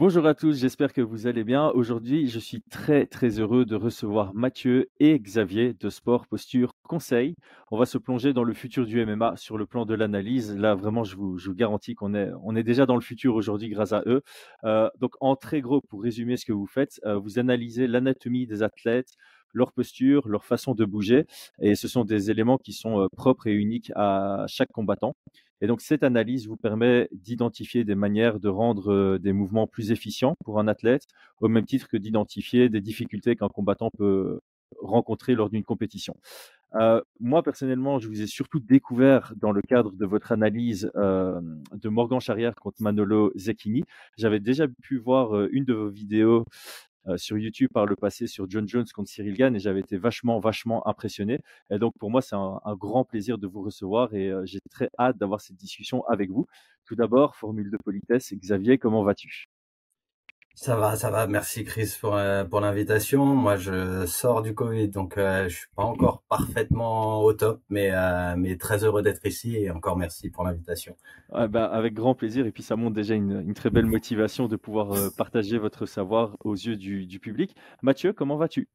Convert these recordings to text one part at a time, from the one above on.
Bonjour à tous, j'espère que vous allez bien. Aujourd'hui, je suis très très heureux de recevoir Mathieu et Xavier de Sport Posture Conseil. On va se plonger dans le futur du MMA sur le plan de l'analyse. Là, vraiment, je vous, garantis qu'on est, on est déjà dans le futur aujourd'hui grâce à eux. Euh, donc, en très gros, pour résumer ce que vous faites, euh, vous analysez l'anatomie des athlètes, leur posture, leur façon de bouger, et ce sont des éléments qui sont euh, propres et uniques à chaque combattant. Et donc, cette analyse vous permet d'identifier des manières de rendre des mouvements plus efficients pour un athlète, au même titre que d'identifier des difficultés qu'un combattant peut rencontrer lors d'une compétition. Euh, moi, personnellement, je vous ai surtout découvert dans le cadre de votre analyse euh, de Morgan Charrière contre Manolo Zecchini. J'avais déjà pu voir une de vos vidéos sur YouTube par le passé sur John Jones contre Cyril Gann et j'avais été vachement, vachement impressionné. Et donc pour moi, c'est un, un, grand plaisir de vous recevoir et euh, j'ai très hâte d'avoir cette discussion avec vous. Tout d'abord, formule de politesse, Xavier, comment vas-tu? Ça va, ça va. Merci Chris pour, euh, pour l'invitation. Moi, je sors du Covid, donc euh, je suis pas encore parfaitement au top, mais, euh, mais très heureux d'être ici et encore merci pour l'invitation. Ah bah, avec grand plaisir. Et puis, ça montre déjà une, une très belle motivation de pouvoir euh, partager votre savoir aux yeux du, du public. Mathieu, comment vas-tu?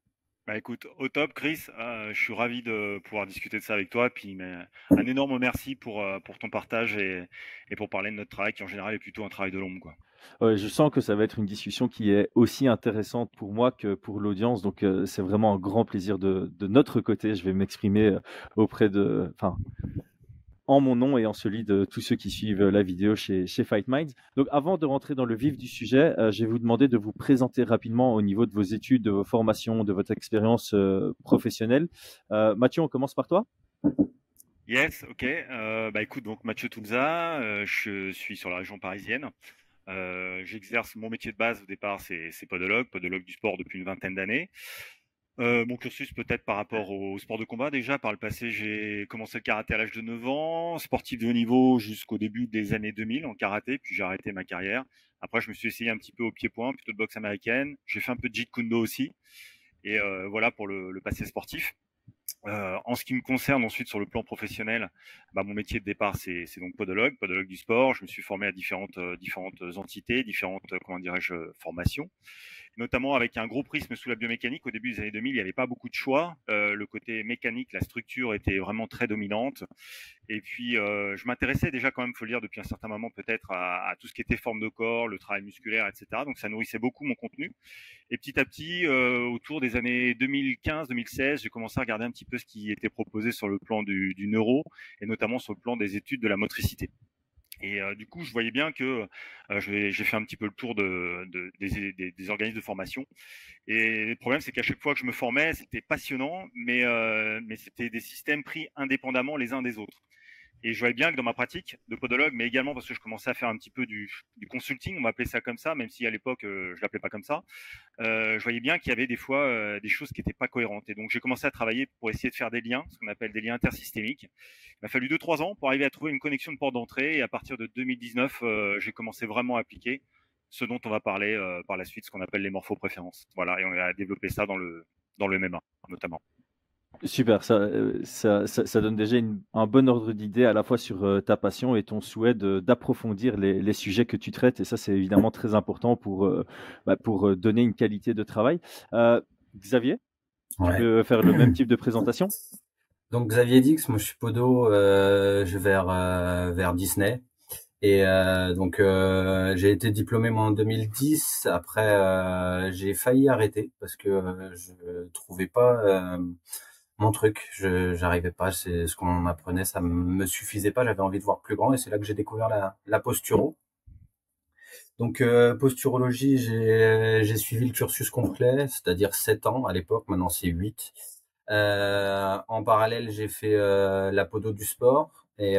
Bah écoute, au top, Chris. Euh, je suis ravi de pouvoir discuter de ça avec toi. Puis mais, un énorme merci pour, pour ton partage et, et pour parler de notre travail qui en général est plutôt un travail de l'ombre. Quoi. Je sens que ça va être une discussion qui est aussi intéressante pour moi que pour l'audience. Donc euh, c'est vraiment un grand plaisir de, notre côté. Je vais m'exprimer euh, auprès de, en mon nom et en celui de tous ceux qui suivent la vidéo chez, chez Fight Minds. Donc avant de rentrer dans le vif du sujet, euh, je vais vous demander de vous présenter rapidement au niveau de vos études, de vos formations, de votre expérience professionnelle. Mathieu, on commence par toi Yes, ok. Bah écoute, donc Mathieu Toulza, euh, je suis sur la région parisienne. J'exerce mon métier de base au départ, c'est podologue, podologue du sport depuis une vingtaine d'années. Euh, mon cursus peut-être par rapport au sport de combat déjà. Par le passé, j'ai commencé le karaté à l'âge de 9 ans, sportif de haut niveau jusqu'au début des années 2000 en karaté, puis j'ai arrêté ma carrière. Après, je me suis essayé un petit peu au pied-point, plutôt de boxe américaine. J'ai fait un peu de jeet kune aussi. Et euh, voilà pour le, passé sportif. Euh, en ce qui me concerne ensuite sur le plan professionnel, bah, mon métier de départ c'est donc podologue, podologue du sport. Je me suis formé à différentes euh, différentes entités, différentes comment dirais-je formations notamment avec un gros prisme sous la biomécanique. Au début des années 2000, il n'y avait pas beaucoup de choix. Euh, le côté mécanique, la structure était vraiment très dominante. Et puis, euh, je m'intéressais déjà quand même, faut le dire, depuis un certain moment peut-être à, tout ce qui était forme de corps, le travail musculaire, etc. Donc, ça nourrissait beaucoup mon contenu. Et petit à petit, euh, autour des années 2015-2016, j'ai commencé à regarder un petit peu ce qui était proposé sur le plan du, du neuro et notamment sur le plan des études de la motricité. Et du coup, je voyais bien que j'ai fait un petit peu le tour de, de des, des, des, organismes de formation. Et le problème, c'est qu'à chaque fois que je me formais, c'était passionnant, mais, euh, mais c'était des systèmes pris indépendamment les uns des autres. Et je voyais bien que dans ma pratique de podologue, mais également parce que je commençais à faire un petit peu du, consulting, on m'appelait ça comme ça, même si à l'époque euh, je l'appelais pas comme ça, euh, je voyais bien qu'il y avait des fois euh, des choses qui n'étaient pas cohérentes. Et donc j'ai commencé à travailler pour essayer de faire des liens, ce qu'on appelle des liens intersystémiques. Il m'a fallu deux trois ans pour arriver à trouver une connexion de porte d'entrée. Et à partir de 2019, euh, j'ai commencé vraiment à appliquer ce dont on va parler par la suite, ce qu'on appelle les morphopréférences. Voilà, et on a développé ça dans le dans le MMA notamment. Super, ça, euh, ça, ça, ça, donne déjà une, un bon ordre d'idée à la fois sur euh, ta passion et ton souhait d'approfondir les, les, sujets que tu traites. Et ça, c'est évidemment très important pour, euh, bah, pour donner une qualité de travail. Euh, Xavier, ouais. tu peux faire le même type de présentation? Donc, Xavier Dix, moi je suis podo, je vais vers, vers Disney. Et donc j'ai été diplômé moi en 2010. Après j'ai failli arrêter parce que je trouvais pas mon truc. Je j'arrivais pas, c'est ce qu'on m'apprenait, ça me suffisait pas. J'avais envie de voir plus grand et c'est là que j'ai découvert la, la posturo. Donc euh, posturologie, j'ai suivi le cursus complet, c'est-à-dire 7 ans à l'époque. Maintenant c'est 8. Euh, en parallèle, j'ai fait euh, la podo du sport. Et,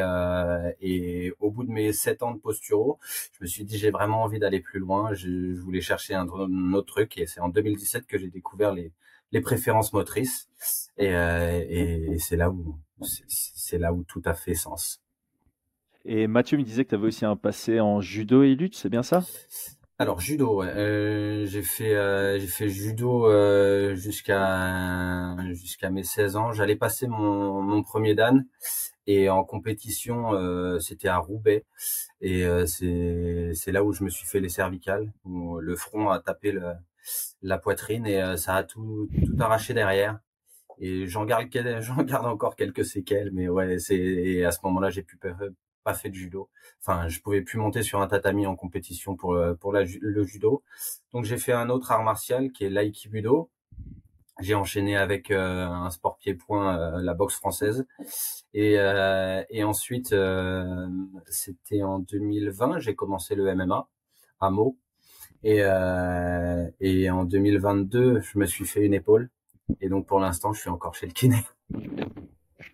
et au bout de mes sept ans de posturo, je me suis dit j'ai vraiment envie d'aller plus loin. Je, je, voulais chercher un, un autre truc et c'est en 2017 que j'ai découvert les, les préférences motrices et, euh, et, et c'est là où c'est là où tout a fait sens. Et Mathieu me disait que tu avais aussi un passé en judo et lutte, c'est bien ça? Alors judo, ouais. j'ai fait j'ai fait judo jusqu'à jusqu'à mes 16 ans. J'allais passer mon, mon premier dan et en compétition c'était à Roubaix et c'est c'est là où je me suis fait les cervicales où le front a tapé le, la poitrine et ça a tout tout arraché derrière. Et j'en garde j'en garde encore quelques séquelles mais ouais c'est à ce moment-là j'ai plus pas fait de judo. Enfin je pouvais plus monter sur un tatami en compétition pour pour la, le judo. Donc j'ai fait un autre art martial qui est l'aikibudo j'ai enchaîné avec euh, un sport pied-point euh, la boxe française. Et euh, et ensuite c'était en 2020 j'ai commencé le MMA à Meaux et et en 2022 je me suis fait une épaule et donc pour l'instant, je suis encore chez le kiné.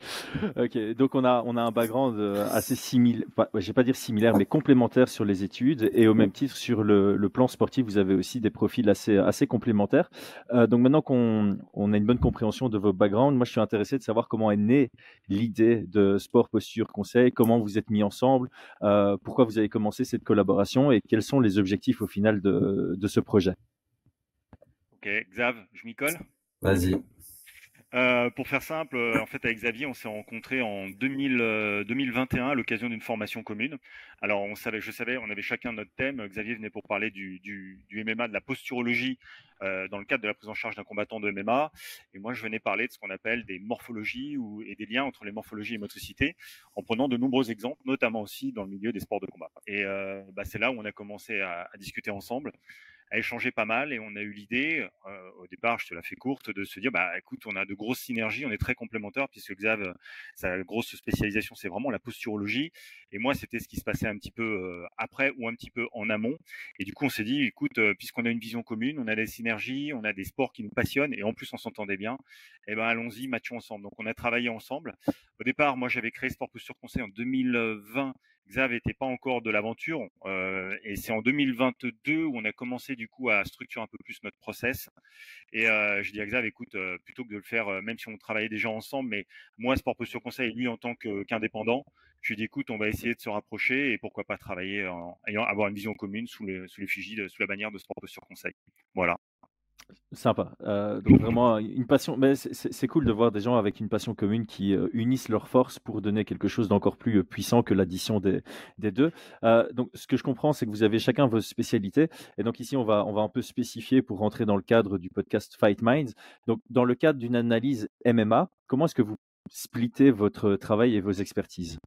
ok, donc on a, on a un background euh, assez similaire, je ne vais pas dire similaire, mais complémentaire sur les études et au même titre sur le, le plan sportif, vous avez aussi des profils assez, assez complémentaires. Euh, donc maintenant qu'on on a une bonne compréhension de vos backgrounds, moi je suis intéressé de savoir comment est née l'idée de Sport Posture Conseil, comment vous êtes mis ensemble, euh, pourquoi vous avez commencé cette collaboration et quels sont les objectifs au final de, de ce projet? Ok, Xav, je m'y colle? Vas-y. Euh, pour faire simple, euh, en fait, avec Xavier, on s'est rencontrés en 2000, 2021 euh, à l'occasion d'une formation commune. Alors, on savait, je savais, on avait chacun notre thème. Xavier venait pour parler du, MMA, de la posturologie euh, dans le cadre de la prise en charge d'un combattant de MMA. Et moi, je venais parler de ce qu'on appelle des morphologies et des liens entre les morphologies et motricité, en prenant de nombreux exemples, notamment aussi dans le milieu des sports de combat. Et euh, bah, c'est là où on a commencé à, à discuter ensemble a échangé pas mal et on a eu l'idée, euh, au départ, je te la fais courte, de se dire, bah écoute, on a de grosses synergies, on est très complémentaires puisque Xav, sa grosse spécialisation, c'est vraiment la posturologie et moi, c'était ce qui se passait un petit peu euh, après ou un petit peu en amont. Et du coup, on s'est dit, écoute, euh, puisqu'on a une vision commune, on a des synergies, on a des sports qui nous passionnent et en plus on s'entendait bien, eh ben allons-y, matchons ensemble. Donc on a travaillé ensemble. Au départ, moi, j'avais créé Sport Posture Conseil en 2020 Xav n'était pas encore de l'aventure euh, et c'est en 2022 où on a commencé du coup à structurer un peu plus notre process. Et je dis à Xav, écoute, plutôt que de le faire, même si on travaillait déjà ensemble, mais moi, Sport Posture Conseil, lui en tant qu'indépendant, je lui dis, écoute, on va essayer de se rapprocher et pourquoi pas travailler, en, ayant, avoir une vision commune sous les, sous les sous la bannière de Sport Posture Conseil. Voilà. Sympa. Euh, donc vraiment une passion. Mais c'est cool de voir des gens avec une passion commune qui euh, unissent leurs forces pour donner quelque chose d'encore plus euh, puissant que l'addition des, des, deux. Euh, donc ce que je comprends, c'est que vous avez chacun vos spécialités. Et donc ici, on va, on va un peu spécifier pour rentrer dans le cadre du podcast Fight Minds. Donc dans le cadre d'une analyse MMA, comment est-ce que vous splittez votre travail et vos expertises?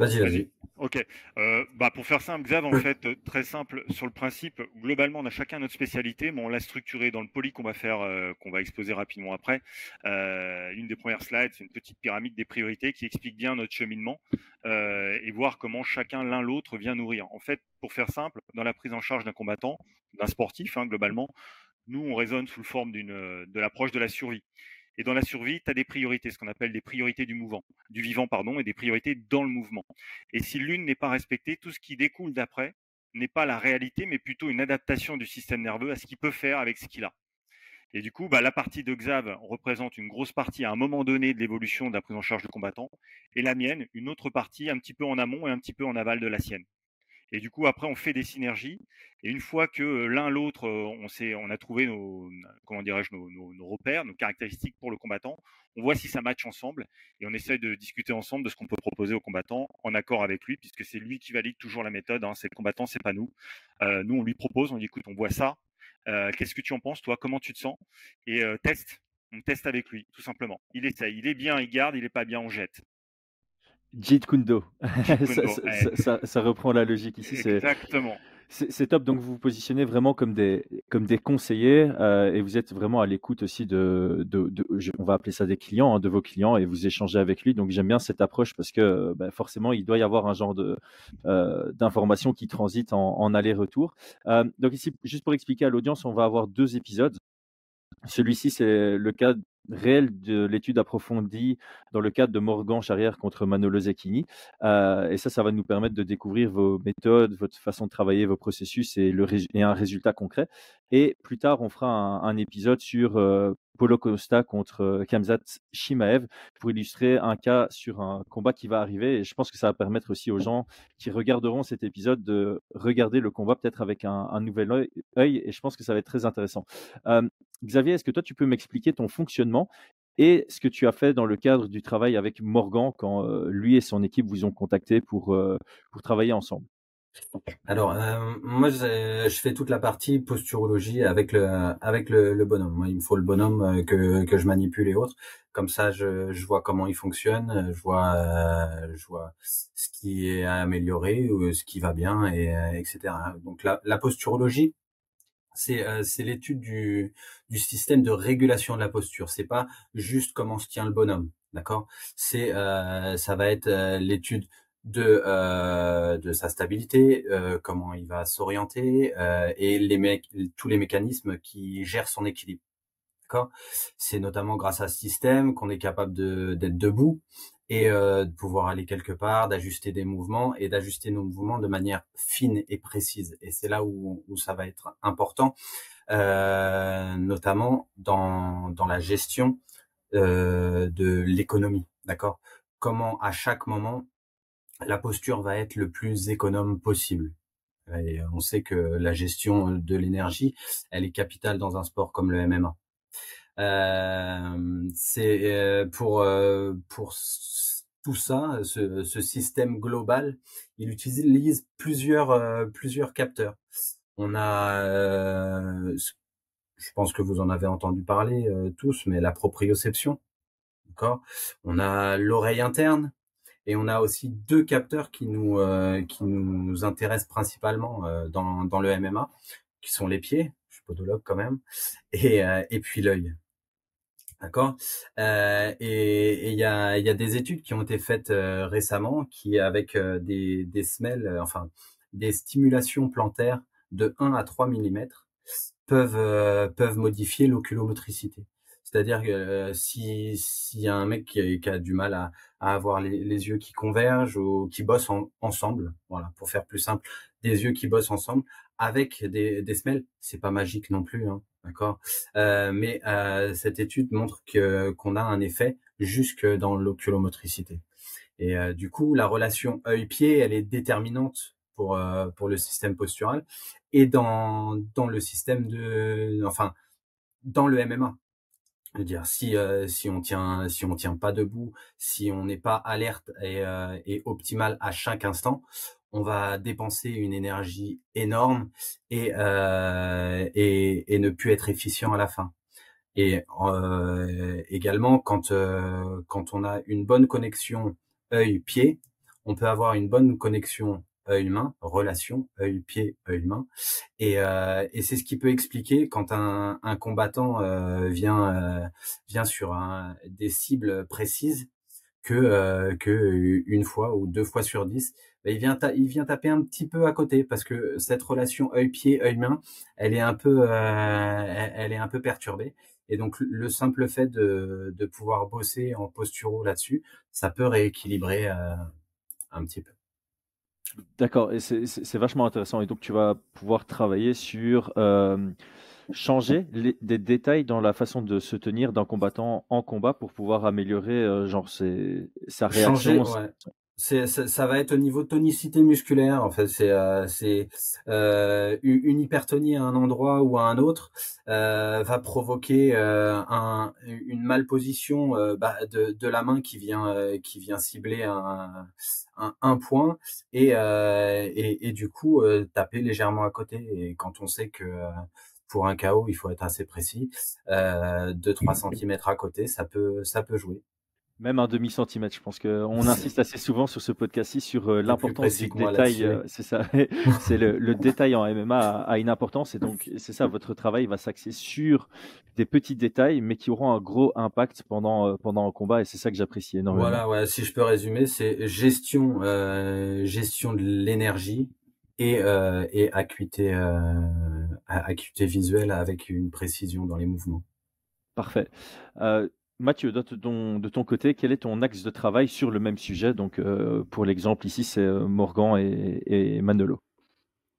Vas-y, vas-y. Ok. Euh, bah pour faire simple, Xav, en fait, très simple sur le principe. Globalement, on a chacun notre spécialité, mais on l'a structuré dans le poly qu'on va faire, euh, qu'on va exposer rapidement après. Euh, une des premières slides, c'est une petite pyramide des priorités qui explique bien notre cheminement et voir comment chacun l'un l'autre vient nourrir. En fait, pour faire simple, dans la prise en charge d'un combattant, d'un sportif, hein, globalement, nous on raisonne sous le forme d'une de l'approche de la survie. Et dans la survie, tu as des priorités, ce qu'on appelle des priorités du mouvant, du vivant, pardon, et des priorités dans le mouvement. Et si l'une n'est pas respectée, tout ce qui découle d'après n'est pas la réalité, mais plutôt une adaptation du système nerveux à ce qu'il peut faire avec ce qu'il a. Et du coup, bah, la partie de Xav représente une grosse partie à un moment donné de l'évolution de la prise en charge de combattant, et la mienne, une autre partie un petit peu en amont et un petit peu en aval de la sienne. Et du coup, après, on fait des synergies. Et une fois que l'un l'autre, on a trouvé nos, comment dirais-je, nos, repères, nos caractéristiques pour le combattant, on voit si ça match ensemble et on essaye de discuter ensemble de ce qu'on peut proposer au combattant en accord avec lui, puisque c'est lui qui valide toujours la méthode. Hein, c'est le combattant, c'est pas nous. Nous, on lui propose, on dit écoute, on voit ça. Qu'est-ce que tu en penses, toi? Comment tu te sens? Et euh, teste. On teste avec lui, tout simplement. Il essaye. Il est bien, il garde. Il est pas bien, on jette. Jeet Kundo. ça, ça, ça, ça, reprend la logique ici. Exactement. C'est top. Donc, vous vous positionnez vraiment comme des, comme des conseillers euh, et vous êtes vraiment à l'écoute aussi de, de, de, on va appeler ça des clients, hein, de vos clients et vous échangez avec lui. Donc, j'aime bien cette approche parce que bah, forcément, il doit y avoir un genre euh, d'informations qui transitent en, en aller-retour. Euh, donc, ici, juste pour expliquer à l'audience, on va avoir deux épisodes. Celui-ci, c'est le cas réel de l'étude approfondie dans le cadre de Morgan Charrière contre Manolo Zecchini. Euh, et ça, ça va nous permettre de découvrir vos méthodes, votre façon de travailler, vos processus et, le, et un résultat concret. Et plus tard, on fera un, un épisode sur euh, Polo Costa contre Kamzat Shimaev pour illustrer un cas sur un combat qui va arriver. Et je pense que ça va permettre aussi aux gens qui regarderont cet épisode de regarder le combat peut-être avec un, nouvel œil, Et je pense que ça va être très intéressant. Xavier, est-ce que toi, tu peux m'expliquer ton fonctionnement et ce que tu as fait dans le cadre du travail avec Morgan quand lui et son équipe vous ont contacté pour travailler ensemble? Alors, euh, moi, je fais toute la partie posturologie avec le avec le, bonhomme. Il me faut le bonhomme euh, que, que je manipule et autres. Comme ça, je, vois comment il fonctionne, je vois euh, je vois ce qui est à améliorer ou ce qui va bien et etc. Donc la, posturologie, c'est c'est l'étude du du système de régulation de la posture. C'est pas juste comment se tient le bonhomme, d'accord? C'est ça va être l'étude de euh, de sa stabilité, euh, comment il va s'orienter euh, et les tous les mécanismes qui gèrent son équilibre. D'accord? C'est notamment grâce à ce système qu'on est capable de d'être debout et de pouvoir aller quelque part, d'ajuster des mouvements et d'ajuster nos mouvements de manière fine et précise. Et c'est là où, où ça va être important, notamment dans dans la gestion de l'économie. D'accord? Comment à chaque moment la posture va être le plus économe possible. Et on sait que la gestion de l'énergie, elle est capitale dans un sport comme le MMA. Euh, c'est euh, pour euh, pour tout ça, ce, ce, système global, il utilise plusieurs euh, plusieurs capteurs. On a, je pense que vous en avez entendu parler tous, mais la proprioception, d'accord? On a l'oreille interne, et on a aussi deux capteurs qui nous euh, qui nous intéressent principalement euh, dans dans le MMA, qui sont les pieds, je suis podologue quand même, et euh, et puis l'œil. D'accord? et il y a y a des études qui ont été faites récemment qui avec des des semelles, enfin des stimulations plantaires de 1 à 3 mm peuvent peuvent modifier l'oculomotricité. C'est-à-dire que si s'il y a un mec qui, a du mal à, avoir les, yeux qui convergent ou qui bossent ensemble, voilà, pour faire plus simple, des yeux qui bossent ensemble avec des, des semelles, c'est pas magique non plus, hein, d'accord? Mais cette étude montre que qu'on a un effet jusque dans l'oculomotricité. Et du coup, la relation œil-pied, elle est déterminante pour pour le système postural et dans dans le système de, enfin, dans le MMA veux dire si euh, si on tient si on tient pas debout, si on n'est pas alerte et, euh, et optimal à chaque instant, on va dépenser une énergie énorme et euh, et, et ne plus être efficient à la fin. Et également quand quand on a une bonne connexion œil-pied, on peut avoir une bonne connexion œil-main, relation œil-pied, œil-main. Et, euh, et c'est ce qui peut expliquer quand un, un combattant euh, vient euh, vient sur un, des cibles précises que euh, que une fois ou deux fois sur dix, bah, il vient il vient taper un petit peu à côté parce que cette relation œil-pied, œil-main, elle est un peu elle, elle est un peu perturbée. Et donc le simple fait de, de pouvoir bosser en posturo là-dessus, ça peut rééquilibrer un petit peu. D'accord, et c'est vachement intéressant. Et donc, tu vas pouvoir travailler sur euh, changer des détails dans la façon de se tenir d'un combattant en combat pour pouvoir améliorer euh, genre sa réaction, c'est ça, va être au niveau de tonicité musculaire en fait c'est euh, c'est euh, une hypertonie à un endroit ou à un autre euh, va provoquer euh, un, une malposition euh, bah, de, de la main qui vient qui vient cibler un, un, un point et, et, et du coup taper légèrement à côté. Et quand on sait que pour un KO il faut être assez précis 2-3 cm à côté ça peut ça peut jouer même un demi-centimètre, je pense qu'on insiste assez souvent sur ce podcast-ci sur euh, l'importance du détail. Euh, c'est ça, c'est le, détail en MMA a, une importance et donc c'est ça, votre travail va s'axer sur des petits détails, mais qui auront un gros impact pendant euh, pendant un combat et c'est ça que j'apprécie énormément. Voilà, ouais, si je peux résumer, c'est gestion gestion de l'énergie et et acuité acuité visuelle avec une précision dans les mouvements. Parfait. Mathieu, de ton, côté, quel est ton axe de travail sur le même sujet? Donc, euh, pour l'exemple ici, c'est euh, Morgan et, Manolo.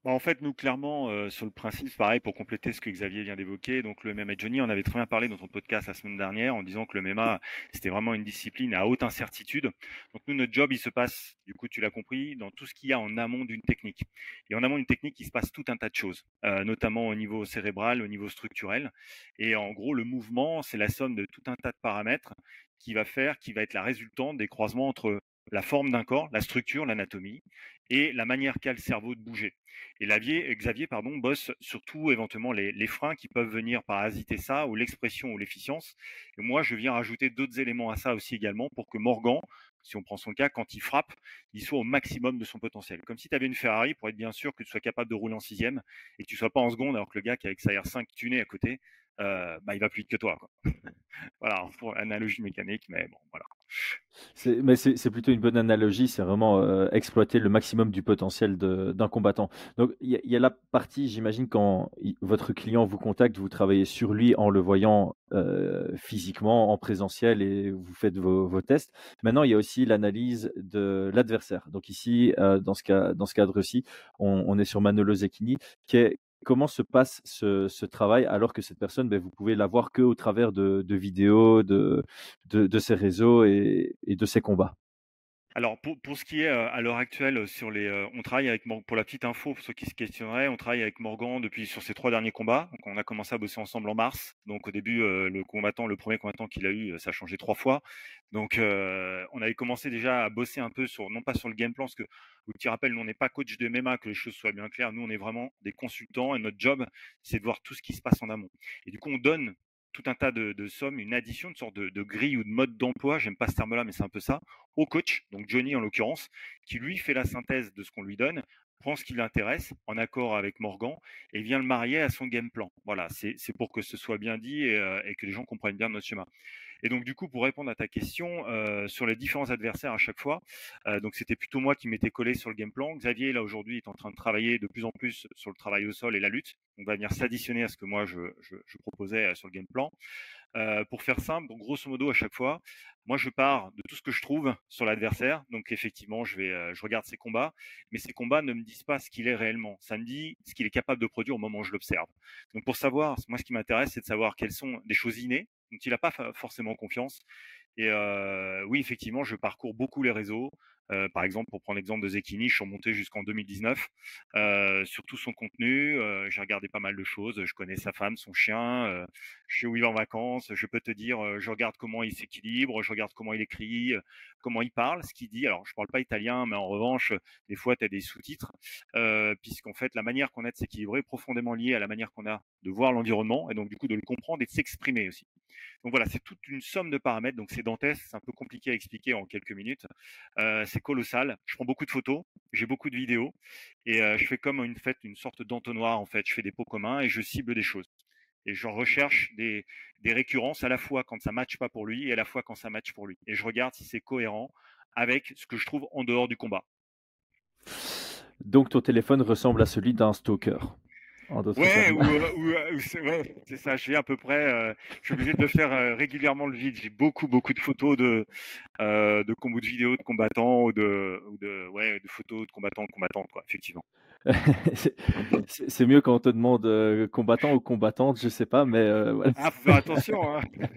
Bah, en fait, nous, clairement, euh, sur le principe, pareil, pour compléter ce que Xavier vient d'évoquer, donc le MMA Johnny, on avait très bien parlé dans ton podcast la semaine dernière en disant que le MMA, c'était vraiment une discipline à haute incertitude. Donc nous, notre job, il se passe, du coup, tu l'as compris, dans tout ce qu'il y a en amont d'une technique. Et en amont d'une technique, il se passe tout un tas de choses, euh, notamment au niveau cérébral, au niveau structurel. Et en gros, le mouvement, c'est la somme de tout un tas de paramètres qui va faire, qui va être la résultante des croisements entre la forme d'un corps, la structure, l'anatomie, et la manière qu'a le cerveau de bouger. Et Xavier pardon, bosse surtout éventuellement les, freins qui peuvent venir parasiter ça, ou l'expression ou l'efficience. Et moi, je viens rajouter d'autres éléments à ça aussi également pour que Morgan, si on prend son cas, quand il frappe, il soit au maximum de son potentiel. Comme si tu avais une Ferrari pour être bien sûr que tu sois capable de rouler en sixième et que tu sois pas en seconde alors que le gars qui a avec sa R5 tuné à côté, euh, bah, il va plus vite que toi. voilà, pour analogie mécanique, mais bon, voilà. Mais c'est plutôt une bonne analogie, c'est vraiment euh, exploiter le maximum du potentiel d'un combattant. Donc il y, a la partie, j'imagine, quand votre client vous contacte, vous travaillez sur lui en le voyant euh, physiquement, en présentiel et vous faites vos, tests. Maintenant, il y a aussi l'analyse de l'adversaire. Donc ici, dans ce, cas, dans ce cadre-ci, on, on, est sur Manolo Zecchini, qui est, Comment se passe ce, travail alors que cette personne, ben, vous pouvez la voir qu'au travers de, vidéos, de, de, ses réseaux et, de ses combats? Alors pour, ce qui est à l'heure actuelle sur les, on travaille avec pour la petite info pour ceux qui se questionneraient, on travaille avec Morgan depuis sur ses trois derniers combats. On a commencé à bosser ensemble en mars. Donc au début le combattant, le premier combattant qu'il a eu, ça a changé trois fois. Donc on avait commencé déjà à bosser un peu sur non pas sur le game plan parce que vous petit rappel, nous on n'est pas coach de MMA que les choses soient bien claires. Nous on est vraiment des consultants et notre job c'est de voir tout ce qui se passe en amont. Et du coup on donne tout un tas de, sommes, une addition, une sorte de, grille ou de mode d'emploi, j'aime pas ce terme-là, mais c'est un peu ça, au coach, donc Johnny en l'occurrence, qui lui fait la synthèse de ce qu'on lui donne, prend ce qui l'intéresse, en accord avec Morgan, et vient le marier à son game plan. Voilà, c'est pour que ce soit bien dit euh, et, que les gens comprennent bien notre schéma. Et donc, du coup, pour répondre à ta question euh, sur les différents adversaires à chaque fois, euh, donc c'était plutôt moi qui m'étais collé sur le game plan. Xavier, là, aujourd'hui, est en train de travailler de plus en plus sur le travail au sol et la lutte. On va venir s'additionner à ce que moi, je, proposais euh, sur le game plan. Pour faire simple, grosso modo à chaque fois, moi je pars de tout ce que je trouve sur l'adversaire. Donc effectivement, je vais, je regarde ses combats, mais ces combats ne me disent pas ce qu'il est réellement. Ça me dit ce qu'il est capable de produire au moment où je l'observe. Donc pour savoir, moi ce qui m'intéresse, c'est de savoir quelles sont des choses innées dont il n'a pas forcément confiance. Et oui, effectivement, je parcours beaucoup les réseaux. Euh, par exemple, pour prendre l'exemple de Zekini, je suis remonté jusqu'en 2019 euh, sur tout son contenu. Euh, j'ai regardé pas mal de choses. Je connais sa femme, son chien. Euh, je sais où il va en vacances. Je peux te dire, je regarde comment il s'équilibre, je regarde comment il écrit, comment il parle, ce qu'il dit. Alors, je parle pas italien, mais en revanche, des fois, tu as des sous-titres, puisqu'en fait, la manière qu'on a de s'équilibrer est profondément liée à la manière qu'on a de voir l'environnement et donc du coup de le comprendre et de s'exprimer aussi. Donc voilà, c'est toute une somme de paramètres. Donc c'est dantesque, c'est un peu compliqué à expliquer en quelques minutes. Euh, colossal. Je prends beaucoup de photos, j'ai beaucoup de vidéos et je fais comme une fête, une sorte d'entonnoir en fait. Je fais des pots communs et je cible des choses. Et je recherche des, des récurrences à la fois quand ça matche pas pour lui et à la fois quand ça matche pour lui. Et je regarde si c'est cohérent avec ce que je trouve en dehors du combat. Donc ton téléphone ressemble à celui d'un stalker. Ouais, ou, c'est ça. J'ai à peu près. Euh, je suis obligé de faire euh, régulièrement le vide. J'ai beaucoup, beaucoup de photos de euh, de combos de vidéos de combattants ou de, ou de ouais, de photos de combattants, combattantes, quoi. Effectivement. c'est mieux quand on te demande euh, combattant ou combattante, je sais pas, mais. Ah, faut faire attention. Hein.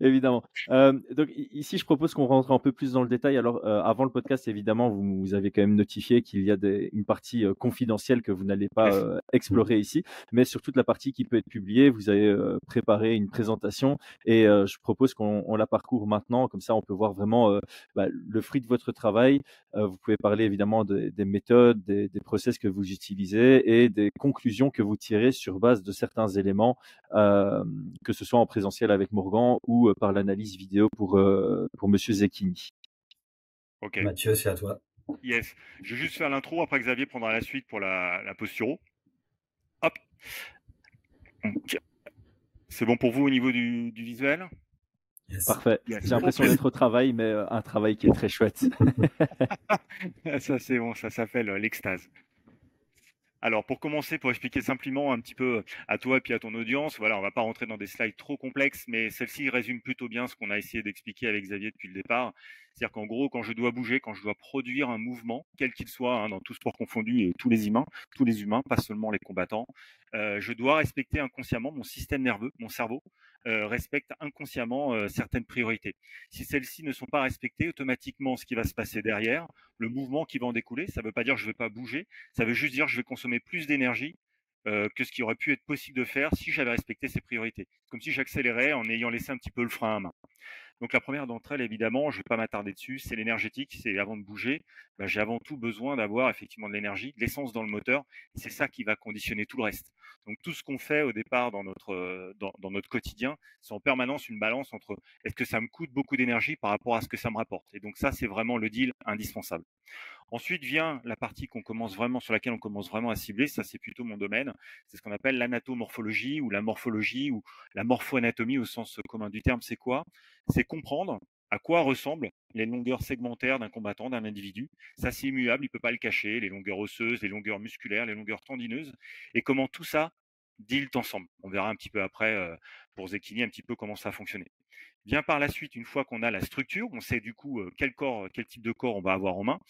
Évidemment. Euh, donc ici, je propose qu'on rentre un peu plus dans le détail. Alors, euh, avant le podcast, évidemment, vous, vous avez quand même notifié qu'il y a des, une partie euh, confidentielle que vous n'allez pas explorer ici, mais sur toute la partie qui peut être publiée, vous avez préparé une présentation et je propose qu'on la parcourt maintenant. Comme ça, on peut voir vraiment bah, le fruit de votre travail. vous pouvez parler évidemment des, des méthodes, des, des, process que vous utilisez et des conclusions que vous tirez sur base de certains éléments, que ce soit en présentiel avec Morgan ou par l'analyse vidéo pour, euh, pour Monsieur Zecchini. Ok. Mathieu, c'est à toi. Yes. Je vais juste faire l'intro, après Xavier prendra la suite pour la, la posture. Hop. C'est bon pour vous au niveau du, du visuel? Parfait. J'ai l'impression d'être au travail, mais un travail qui est très chouette. ça, c'est bon, ça s'appelle l'extase. Alors pour commencer, pour expliquer simplement un petit peu à toi et puis à ton audience, voilà, on va pas rentrer dans des slides trop complexes, mais celle-ci résume plutôt bien ce qu'on a essayé d'expliquer avec Xavier depuis le départ. C'est-à-dire qu'en gros, quand je dois bouger, quand je dois produire un mouvement, quel qu'il soit, hein, dans tout sport confondu et tous les humains, tous les humains, pas seulement les combattants, euh, je dois respecter inconsciemment mon système nerveux, mon cerveau euh, respecte inconsciemment euh, certaines priorités. Si celles-ci ne sont pas respectées, automatiquement, ce qui va se passer derrière, le mouvement qui va en découler, ça ne veut pas dire que je ne vais pas bouger, ça veut juste dire que je vais consommer plus d'énergie que ce qui aurait pu être possible de faire si j'avais respecté ces priorités. Comme si j'accélérais en ayant laissé un petit peu le frein à main. Donc la première d'entre elles, évidemment, je ne vais pas m'attarder dessus, c'est l'énergétique. C'est avant de bouger, bah, j'ai avant tout besoin d'avoir effectivement de l'énergie, de l'essence dans le moteur. C'est ça qui va conditionner tout le reste. Donc tout ce qu'on fait au départ dans notre dans, dans notre quotidien, c'est en permanence une balance entre est-ce que ça me coûte beaucoup d'énergie par rapport à ce que ça me rapporte. Et donc ça, c'est vraiment le deal indispensable. Ensuite vient la partie qu'on commence vraiment, sur laquelle on commence vraiment à cibler. Ça, c'est plutôt mon domaine. C'est ce qu'on appelle l'anatomorphologie ou la morphologie ou la morphoanatomie au sens commun du terme. C'est quoi? C'est comprendre à quoi ressemblent les longueurs segmentaires d'un combattant, d'un individu. Ça, c'est immuable, il ne peut pas le cacher, les longueurs osseuses, les longueurs musculaires, les longueurs tendineuses, et comment tout ça dealt ensemble. On verra un petit peu après, euh, pour Zekini, un petit peu comment ça a fonctionné. Bien par la suite, une fois qu'on a la structure, on sait du coup euh, quel corps, quel type de corps on va avoir en main,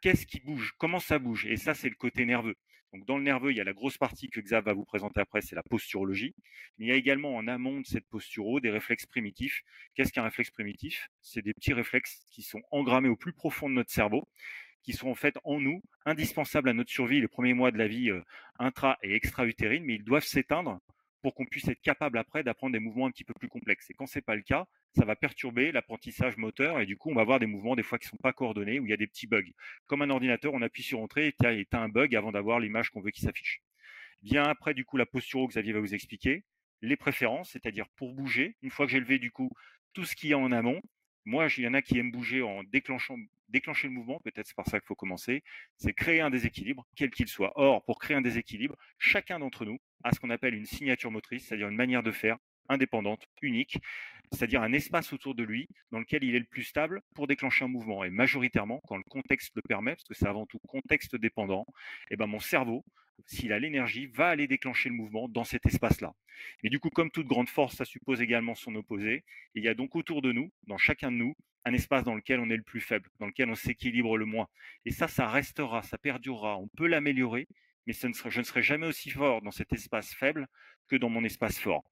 qu'est-ce qui bouge, comment ça bouge. Et ça, c'est le côté nerveux. Dans le nerveux, il y a la grosse partie que Xav va vous présenter après, c'est la posturologie. Mais il y a également en amont de cette posture des réflexes primitifs. Qu'est-ce qu'un réflexe primitif? C'est des petits réflexes qui sont engrammés au plus profond de notre cerveau, qui sont en fait en nous, indispensables à notre survie les premiers mois de la vie euh, intra- et extra-utérine, mais ils doivent s'éteindre pour qu'on puisse être capable après d'apprendre des mouvements un petit peu plus complexes. Et quand c'est pas le cas, ça va perturber l'apprentissage moteur et du coup, on va avoir des mouvements des fois qui sont pas coordonnés où il y a des petits bugs. Comme un ordinateur, on appuie sur entrée et il y a un bug avant d'avoir l'image qu'on veut qui s'affiche. Bien après, du coup, la posture que Xavier va vous expliquer, les préférences, c'est-à-dire pour bouger, une fois que j'ai levé du coup tout ce qu'il y a en amont, moi, il y en a qui aiment bouger en déclenchant, déclencher le mouvement, peut-être c'est par ça qu'il faut commencer, c'est créer un déséquilibre, quel qu'il soit. Or, pour créer un déséquilibre, chacun d'entre nous a ce qu'on appelle une signature motrice, c'est-à-dire une manière de faire indépendante, unique, c'est-à-dire un espace autour de lui dans lequel il est le plus stable pour déclencher un mouvement. Et majoritairement, quand le contexte le permet, parce que c'est avant tout contexte dépendant, et eh ben mon cerveau, s'il a l'énergie, va aller déclencher le mouvement dans cet espace-là. Et du coup, comme toute grande force, ça suppose également son opposé. il y a donc autour de nous, dans chacun de nous, un espace dans lequel on est le plus faible, dans lequel on s'équilibre le moins. Et ça, ça restera, ça perdurera. On peut l'améliorer, mais je ne serai jamais aussi fort dans cet espace faible que dans mon espace fort.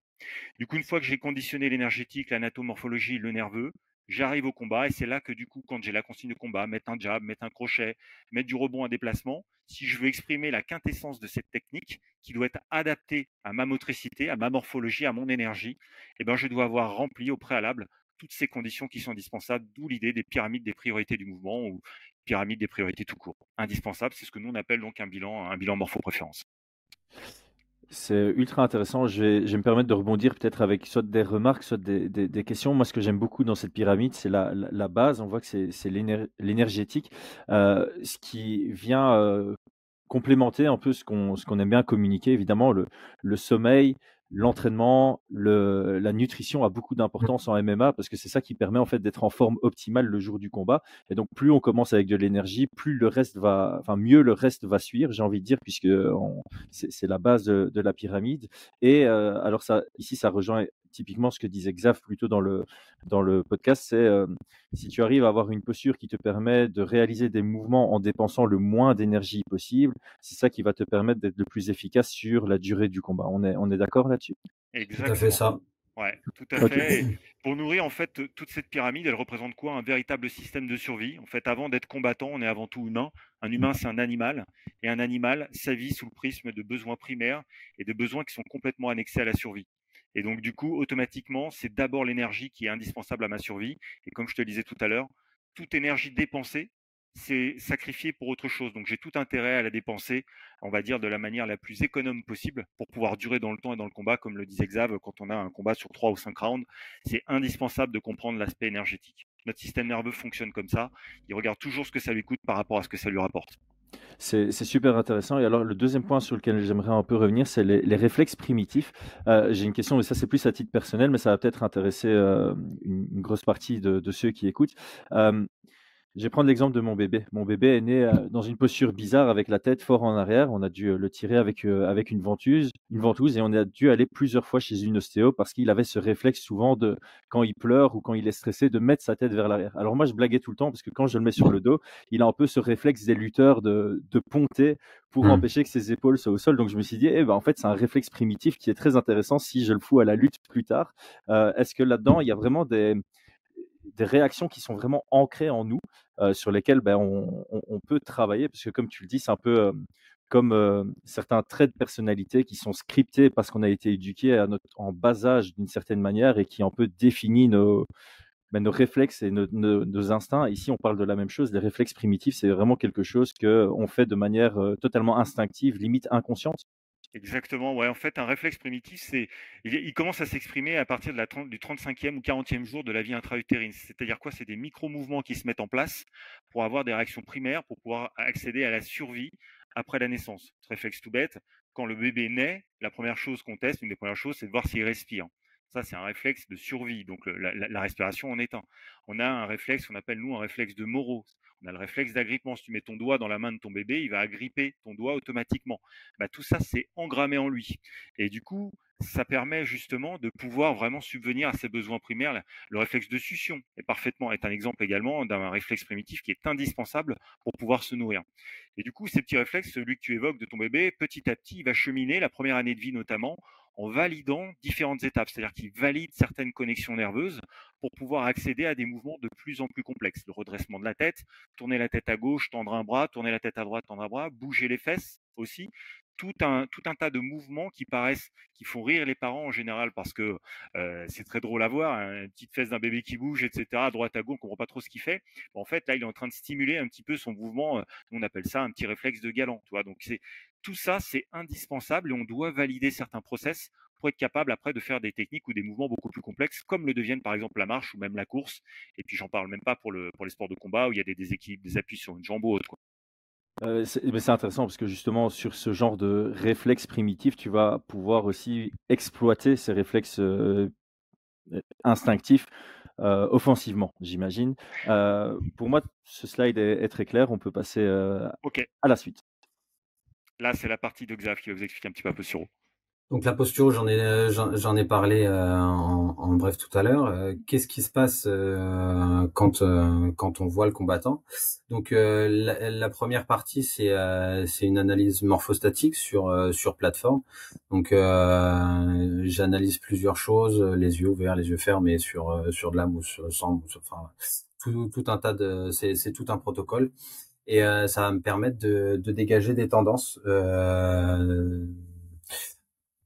Du coup, une fois que j'ai conditionné l'énergétique, l'anatomorphologie, le nerveux, j'arrive au combat et c'est là que du coup, quand j'ai la consigne de combat, mettre un jab, mettre un crochet, mettre du rebond à déplacement, si je veux exprimer la quintessence de cette technique qui doit être adaptée à ma motricité, à ma morphologie, à mon énergie, eh ben, je dois avoir rempli au préalable toutes ces conditions qui sont indispensables, d'où l'idée des pyramides des priorités du mouvement ou pyramide des priorités tout court. Indispensable, c'est ce que nous on appelle donc un bilan, un bilan morpho-préférence. C'est ultra intéressant. Je vais, me permettre de rebondir peut-être avec soit des remarques, soit des, questions. Moi, ce que j'aime beaucoup dans cette pyramide, c'est la, base. On voit que c'est l'énergétique, euh, ce qui vient euh, complémenter un peu ce qu'on aime bien communiquer. Évidemment, le, le sommeil, l'entraînement, la nutrition a beaucoup d'importance en MMA parce que c'est ça qui permet en fait d'être en forme optimale le jour du combat. Et donc plus on commence avec de l'énergie, plus le reste va, enfin mieux le reste va suivre, j'ai envie de dire, puisque c'est la base de, la pyramide. Et euh, alors ça, ici, ça rejoint typiquement ce que disait Xav plutôt dans le, dans le podcast, c'est euh, si tu arrives à avoir une posture qui te permet de réaliser des mouvements en dépensant le moins d'énergie possible, c'est ça qui va te permettre d'être le plus efficace sur la durée du combat. On est, on est d'accord là-dessus? Exactement. Tout à fait ça. Ouais, tout à fait. pour nourrir en fait toute cette pyramide, elle représente quoi? Un véritable système de survie. En fait, avant d'être combattant, on est avant tout humain. Un humain, c'est un animal, et un animal, sa vie sous le prisme de besoins primaires et de besoins qui sont complètement annexés à la survie. Et donc, du coup, automatiquement, c'est d'abord l'énergie qui est indispensable à ma survie. Et comme je te le disais tout à l'heure, toute énergie dépensée, c'est sacrifiée pour autre chose. Donc, j'ai tout intérêt à la dépenser, on va dire, de la manière la plus économe possible pour pouvoir durer dans le temps et dans le combat. Comme le disait Xav, quand on a un combat sur trois ou cinq rounds, c'est indispensable de comprendre l'aspect énergétique. Notre système nerveux fonctionne comme ça. Il regarde toujours ce que ça lui coûte par rapport à ce que ça lui rapporte. C'est super intéressant. Et alors, le deuxième point sur lequel j'aimerais un peu revenir, c'est les, réflexes primitifs. Euh, j'ai une question, mais ça, c'est plus à titre personnel, mais ça va peut-être intéresser euh, une, grosse partie de, ceux qui écoutent. Euh, Je vais prendre l'exemple de mon bébé. Mon bébé est né euh, dans une posture bizarre avec la tête fort en arrière. On a dû euh, le tirer avec, euh, avec une ventouse, une ventouse et on a dû aller plusieurs fois chez une ostéo parce qu'il avait ce réflexe souvent de, quand il pleure ou quand il est stressé, de mettre sa tête vers l'arrière. Alors moi, je blaguais tout le temps parce que quand je le mets sur le dos, il a un peu ce réflexe des lutteurs de, de ponter pour mmh. empêcher que ses épaules soient au sol. Donc je me suis dit, eh ben, en fait, c'est un réflexe primitif qui est très intéressant si je le fous à la lutte plus tard. Est-ce que là-dedans, il y a vraiment des des réactions qui sont vraiment ancrées en nous, sur lesquelles ben, on, peut travailler, parce que comme tu le dis, c'est un peu comme certains traits de personnalité qui sont scriptés parce qu'on a été éduqué à en bas âge d'une certaine manière et qui un peu définit nos, ben, nos réflexes et nos, instincts. Ici, on parle de la même chose. Les réflexes primitifs, c'est vraiment quelque chose qu'on fait de manière totalement instinctive, limite inconsciente. Exactement, ouais. En fait, un réflexe primitif, c'est, il, commence à s'exprimer à partir du 35e ou 40e jour de la vie intra-utérine. C'est-à-dire quoi? C'est des micro-mouvements qui se mettent en place pour avoir des réactions primaires, pour pouvoir accéder à la survie après la naissance. Ce réflexe tout bête, quand le bébé naît, la première chose qu'on teste, une des premières choses, c'est de voir s'il respire. Ça, c'est un réflexe de survie. Donc, la, respiration en est un. On a un réflexe qu'on appelle, nous, un réflexe de Moreau. On a le réflexe d'agrippement. Si tu mets ton doigt dans la main de ton bébé, il va agripper ton doigt automatiquement. Bah, tout ça, c'est engrammé en lui. Et du coup, ça permet justement de pouvoir vraiment subvenir à ses besoins primaires. Le réflexe de succion est parfaitement est un exemple également d'un réflexe primitif qui est indispensable pour pouvoir se nourrir. Et du coup, ces petits réflexes, celui que tu évoques de ton bébé, petit à petit, il va cheminer la première année de vie notamment en validant différentes étapes, c'est-à-dire qu'il valide certaines connexions nerveuses pour pouvoir accéder à des mouvements de plus en plus complexes. Le redressement de la tête, tourner la tête à gauche, tendre un bras, tourner la tête à droite, tendre un bras, bouger les fesses aussi. Tout un, tas de mouvements qui paraissent, qui font rire les parents en général parce que c'est très drôle à voir, hein, une petite fesse d'un bébé qui bouge, etc., droite à gauche, on comprend pas trop ce qu'il fait. en fait, là, il est en train de stimuler un petit peu son mouvement, on appelle ça un petit réflexe de galant, tu. Donc c'est tout ça, c'est indispensable et on doit valider certains process pour être capable après de faire des techniques ou des mouvements beaucoup plus complexes, comme le deviennent par exemple la marche ou même la course. Et puis j'en parle même pas pour les sports de combat où il y a des déséquilibres, des appuis sur une jambe ou autre. Euh, c'est intéressant parce que justement sur ce genre de réflexe primitif, tu vas pouvoir aussi exploiter ces réflexes euh, instinctifs euh, offensivement, j'imagine. pour moi, ce slide est, très clair. On peut passer à la suite. Là, c'est la partie de Xav qui va vous expliquer un petit peu un peu sur donc la posture, j'en ai j'en ai parlé euh, en, bref tout à l'heure. Euh, qu'est-ce qui se passe euh, quand quand on voit le combattant? Donc la, première partie c'est c'est une analyse morphostatique sur sur plateforme. Donc j'analyse plusieurs choses, les yeux ouverts, les yeux fermés sur sur de la mousse, sans enfin tout, tout un tas de c'est c'est tout un protocole et ça va me permettre de, de dégager des tendances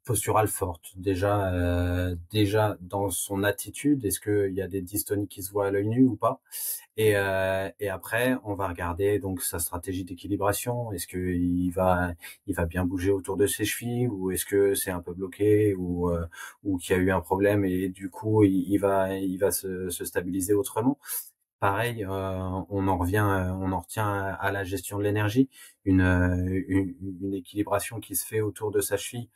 posturale forte déjà euh, déjà dans son attitude est-ce qu'il y a des dystonies qui se voient à l'œil nu ou pas? Et, euh, et après on va regarder donc sa stratégie d'équilibration. Est-ce que il va il va bien bouger autour de ses chevilles ou est-ce que c'est un peu bloqué ou euh, ou qu'il y a eu un problème et du coup il, va il va se, se stabiliser autrement? Pareil, on en revient, on en retient à, la gestion de l'énergie, une, une, une, équilibration qui se fait autour de sa cheville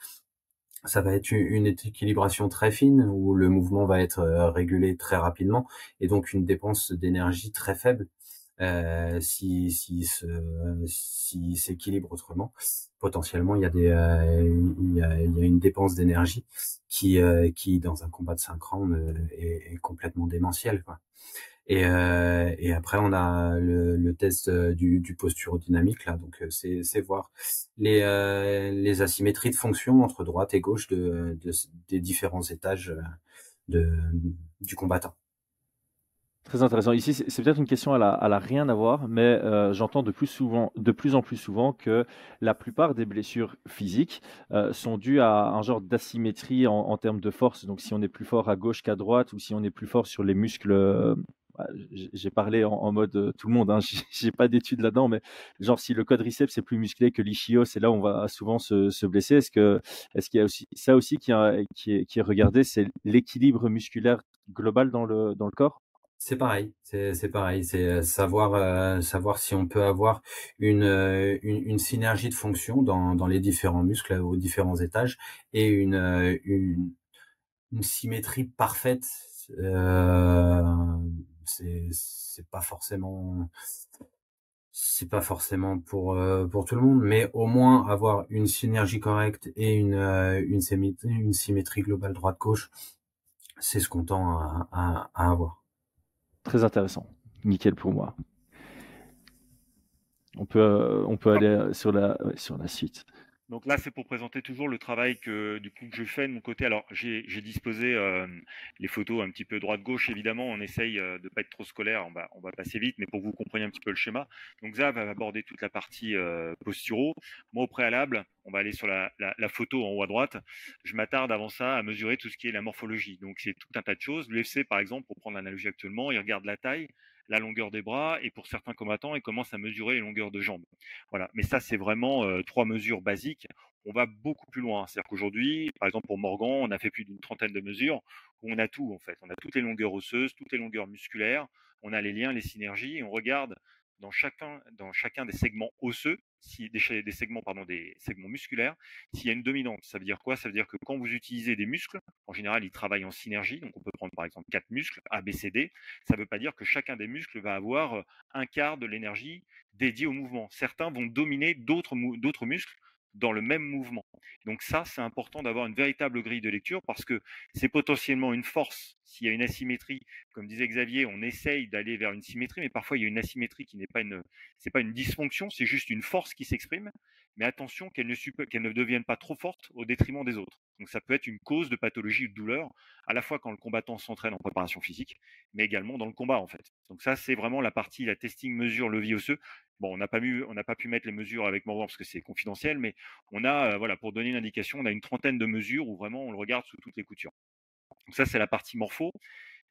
ça va être une équilibration très fine où le mouvement va être euh, régulé très rapidement et donc une dépense d'énergie très faible euh, si si si s'équilibre autrement potentiellement il y a des euh, il, y a, il, y a, une dépense d'énergie qui euh, qui dans un combat de synchrone est, est complètement démentielle quoi. Et, euh, et après, on a le, test euh, du, du dynamique là. Donc, euh, c'est, voir les, asymétries de fonction entre droite et gauche de, de des différents étages du combattant. Très intéressant. Ici, c'est peut-être une question à la, à la rien à voir, mais j'entends de plus souvent, de plus en plus souvent que la plupart des blessures physiques sont dues à un genre d'asymétrie en, termes de force. Donc, si on est plus fort à gauche qu'à droite, ou si on est plus fort sur les muscles j'ai parlé en, mode euh, tout le monde, hein, j'ai pas d'études là-dedans, mais genre si le quadriceps est plus musclé que l'ischio, c'est là où on va souvent se, se blesser. Est-ce que est-ce qu'il y a aussi ça aussi qui, est, qui est regardé, c'est l'équilibre musculaire global dans le dans le corps? C'est pareil, c'est pareil, c'est euh, savoir euh, savoir si on peut avoir une, une, synergie de fonction dans, dans les différents muscles aux différents étages et une une, symétrie parfaite c'est c'est pas forcément c'est pas forcément pour pour tout le monde, mais au moins avoir une synergie correcte et une une symétrie, une symétrie globale droite gauche, c'est ce qu'on tend à, à avoir. Très intéressant, nickel pour moi. On peut, on peut aller sur la, sur la suite. Donc là, c'est pour présenter toujours le travail que du coup je fais de mon côté. Alors j'ai disposé euh, les photos un petit peu droite-gauche, évidemment. On essaye euh, de pas être trop scolaire. On va, on va passer vite, mais pour que vous compreniez un petit peu le schéma. Donc Zav va aborder toute la partie euh, posturo. Moi, au préalable, on va aller sur la, la, photo en haut à droite. Je m'attarde avant ça à mesurer tout ce qui est la morphologie. Donc c'est tout un tas de choses. L'UFC, par exemple, pour prendre l'analogie actuellement, il regarde la taille, la longueur des bras et pour certains combattants, ils commencent à mesurer les longueurs de jambes. Voilà. Mais ça, c'est vraiment euh, trois mesures basiques. On va beaucoup plus loin. C'est-à-dire qu'aujourd'hui, par exemple pour Morgan, on a fait plus d'une trentaine de mesures où on a tout en fait. On a toutes les longueurs osseuses, toutes les longueurs musculaires, on a les liens, les synergies et on regarde dans chacun, des segments osseux, si, des, des, segments, pardon, des segments musculaires, s'il y a une dominante. Ça veut dire quoi? Ça veut dire que quand vous utilisez des muscles, en général, ils travaillent en synergie. Donc, on peut prendre par exemple quatre muscles, A, B, C, D. Ça ne veut pas dire que chacun des muscles va avoir euh, un quart de l'énergie dédiée au mouvement. Certains vont dominer d'autres muscles dans le même mouvement. Donc ça, c'est important d'avoir une véritable grille de lecture parce que c'est potentiellement une force. S'il y a une asymétrie, comme disait Xavier, on essaye d'aller vers une symétrie, mais parfois il y a une asymétrie qui n'est pas une, c'est pas une dysfonction, c'est juste une force qui s'exprime. Mais attention qu'elle ne, qu'elle ne devienne pas trop forte au détriment des autres. Donc ça peut être une cause de pathologie ou de douleur, à la fois quand le combattant s'entraîne en préparation physique, mais également dans le combat en fait. Donc ça c'est vraiment la partie la testing mesure levier osseux. Bon, on n'a pas pu mettre les mesures avec Morgan parce que c'est confidentiel, mais on a, euh, voilà, pour donner une indication, on a une trentaine de mesures où vraiment on le regarde sous toutes les coutures. Donc ça c'est la partie morpho.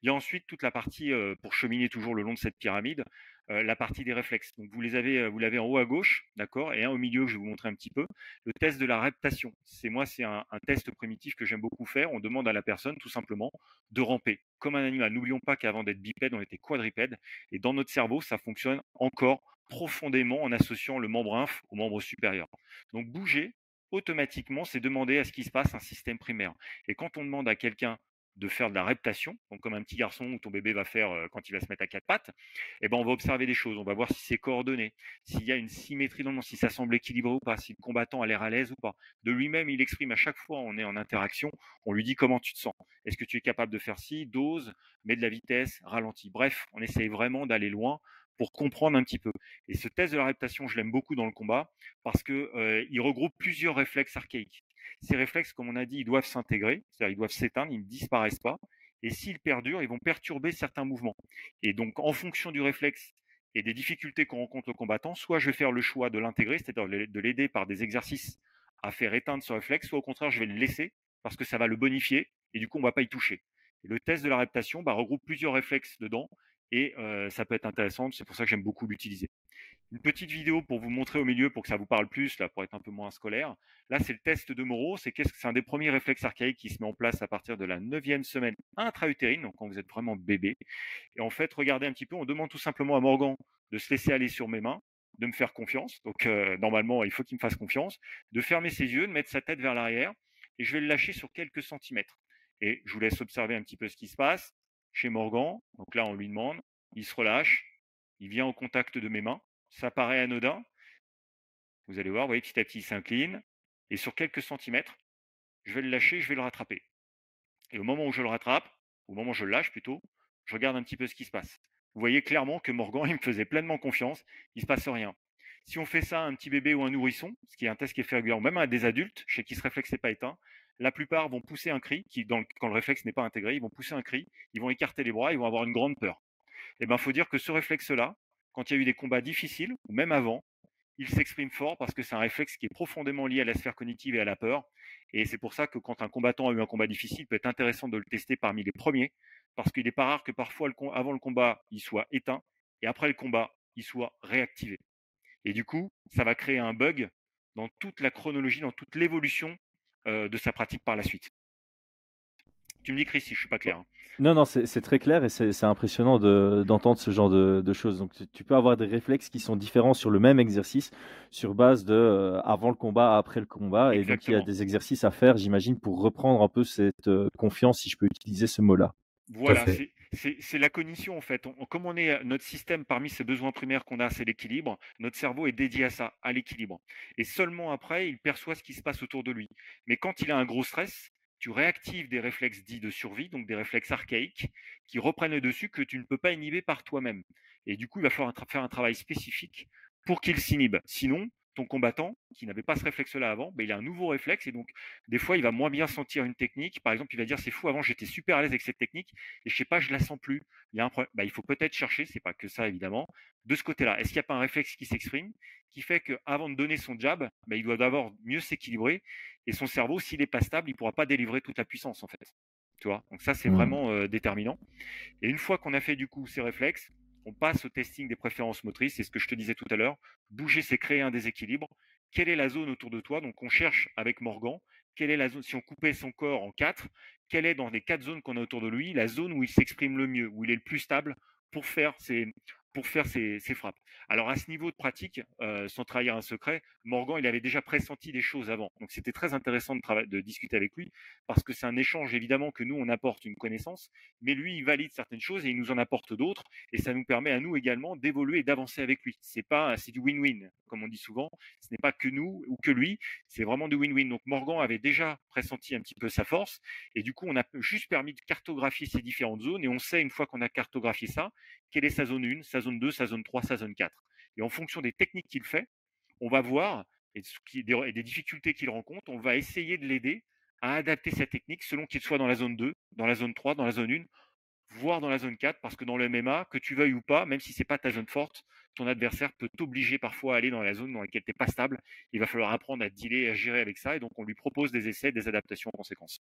Il y a ensuite toute la partie pour cheminer toujours le long de cette pyramide. La partie des réflexes. Donc vous les avez, vous l'avez en haut à gauche, d'accord, et un au milieu que je vais vous montrer un petit peu. Le test de la reptation. C'est moi, c'est un, test primitif que j'aime beaucoup faire. On demande à la personne tout simplement de ramper comme un animal. N'oublions pas qu'avant d'être bipède, on était quadripède, et dans notre cerveau, ça fonctionne encore profondément en associant le membre inf au membre supérieur. Donc bouger automatiquement, c'est demander à ce qui se passe un système primaire. Et quand on demande à quelqu'un de faire de la reptation, donc comme un petit garçon où ton bébé va faire quand il va se mettre à quatre pattes, eh ben on va observer des choses, on va voir si c'est coordonné, s'il y a une symétrie dans le monde, si ça semble équilibré ou pas, si le combattant a l'air à l'aise ou pas. De lui-même, il exprime à chaque fois, on est en interaction, on lui dit comment tu te sens. Est-ce que tu es capable de faire ci, dose, mets de la vitesse, ralentis. Bref, on essaye vraiment d'aller loin pour comprendre un petit peu. Et ce test de la reptation, je l'aime beaucoup dans le combat parce que euh, il regroupe plusieurs réflexes archaïques. Ces réflexes, comme on a dit, ils doivent s'intégrer, c'est-à-dire ils doivent s'éteindre, ils ne disparaissent pas. Et s'ils perdurent, ils vont perturber certains mouvements. Et donc, en fonction du réflexe et des difficultés qu'on rencontre le combattant, soit je vais faire le choix de l'intégrer, c'est-à-dire de l'aider par des exercices à faire éteindre ce réflexe, soit au contraire, je vais le laisser parce que ça va le bonifier et du coup, on ne va pas y toucher. Et le test de la reptation bah, regroupe plusieurs réflexes dedans et ça peut être intéressant. C'est pour ça que j'aime beaucoup l'utiliser une petite vidéo pour vous montrer au milieu pour que ça vous parle plus, là, pour être un peu moins scolaire. Là, c'est le test de Moreau. C'est qu'est-ce que c'est un des premiers réflexes archaïques qui se met en place à partir de la neuvième semaine intra-utérine, donc quand vous êtes vraiment bébé. Et en fait, regardez un petit peu, on demande tout simplement à Morgan de se laisser aller sur mes mains, de me faire confiance. Donc, normalement, il faut qu'il me fasse confiance, de fermer ses yeux, de mettre sa tête vers l'arrière, et je vais le lâcher sur quelques centimètres. Et je vous laisse observer un petit peu ce qui se passe chez Morgan. Donc là, on lui demande, il se relâche, il vient au contact de mes mains ça paraît anodin. Vous allez voir, vous voyez, petit à petit, il s'incline. Et sur quelques centimètres, je vais le lâcher, je vais le rattraper. Et au moment où je le rattrape, au moment où je le lâche plutôt, je regarde un petit peu ce qui se passe. Vous voyez clairement que Morgan, il me faisait pleinement confiance, il ne se passe rien. Si on fait ça à un petit bébé ou un nourrisson, ce qui est un test qui est fait régulièrement, même à des adultes, chez qui ce réflexe n'est pas éteint, la plupart vont pousser un cri, quand le réflexe n'est pas intégré, ils vont pousser un cri, ils vont écarter les bras, ils vont avoir une grande peur. Et eh bien, il faut dire que ce réflexe-là, quand il y a eu des combats difficiles, ou même avant, il s'exprime fort parce que c'est un réflexe qui est profondément lié à la sphère cognitive et à la peur. Et c'est pour ça que quand un combattant a eu un combat difficile, il peut être intéressant de le tester parmi les premiers, parce qu'il n'est pas rare que parfois, avant le combat, il soit éteint, et après le combat, il soit réactivé. Et du coup, ça va créer un bug dans toute la chronologie, dans toute l'évolution de sa pratique par la suite. Tu me dis, Chris, si je suis pas clair. Hein. Non, non, c'est très clair et c'est impressionnant d'entendre ce genre de, choses. Donc, tu, peux avoir des réflexes qui sont différents sur le même exercice, sur base de euh, avant le combat, après le combat. Et donc, il y a des exercices à faire, j'imagine, pour reprendre un peu cette euh, confiance, si je peux utiliser ce mot-là. Voilà, C'est la cognition en fait. comme on est notre système parmi ses besoins primaires qu'on a, c'est l'équilibre. Notre cerveau est dédié à ça, à l'équilibre. Et seulement après, il perçoit ce qui se passe autour de lui. Mais quand il a un gros stress, tu réactives des réflexes dits de survie, donc des réflexes archaïques, qui reprennent le dessus que tu ne peux pas inhiber par toi-même. Et du coup, il va falloir faire un travail spécifique pour qu'il s'inhibe. Sinon, ton combattant, qui n'avait pas ce réflexe-là avant, ben, il a un nouveau réflexe et donc des fois il va moins bien sentir une technique. Par exemple, il va dire c'est fou, avant j'étais super à l'aise avec cette technique et je sais pas, je la sens plus. Il y a un problème. Ben, il faut peut-être chercher, c'est pas que ça évidemment, de ce côté-là. Est-ce qu'il n'y a pas un réflexe qui s'exprime qui fait qu'avant de donner son jab, ben, il doit d'abord mieux s'équilibrer et son cerveau, s'il n'est pas stable, il ne pourra pas délivrer toute la puissance en fait. Tu vois? Donc ça c'est mmh. vraiment euh, déterminant. Et une fois qu'on a fait du coup ces réflexes, on passe au testing des préférences motrices, c'est ce que je te disais tout à l'heure. Bouger, c'est créer un déséquilibre. Quelle est la zone autour de toi? Donc, on cherche avec Morgan, quelle est la zone, si on coupait son corps en quatre, quelle est dans les quatre zones qu'on a autour de lui, la zone où il s'exprime le mieux, où il est le plus stable pour faire ses, pour faire ses, frappes. Alors à ce niveau de pratique, euh, sans trahir un secret, Morgan, il avait déjà pressenti des choses avant. Donc c'était très intéressant de, de, discuter avec lui parce que c'est un échange évidemment que nous on apporte une connaissance, mais lui il valide certaines choses et il nous en apporte d'autres et ça nous permet à nous également d'évoluer et d'avancer avec lui. C'est pas c'est du win-win comme on dit souvent. Ce n'est pas que nous ou que lui, c'est vraiment du win-win. Donc Morgan avait déjà pressenti un petit peu sa force et du coup on a juste permis de cartographier ces différentes zones et on sait une fois qu'on a cartographié ça quelle est sa zone 1, sa zone 2, sa zone 3, sa zone 4. Et en fonction des techniques qu'il fait, on va voir, et des difficultés qu'il rencontre, on va essayer de l'aider à adapter sa technique selon qu'il soit dans la zone 2, dans la zone 3, dans la zone 1, voire dans la zone 4, parce que dans le MMA, que tu veuilles ou pas, même si ce n'est pas ta zone forte, ton adversaire peut t'obliger parfois à aller dans la zone dans laquelle tu n'es pas stable. Il va falloir apprendre à dealer, à gérer avec ça, et donc on lui propose des essais, des adaptations en conséquence.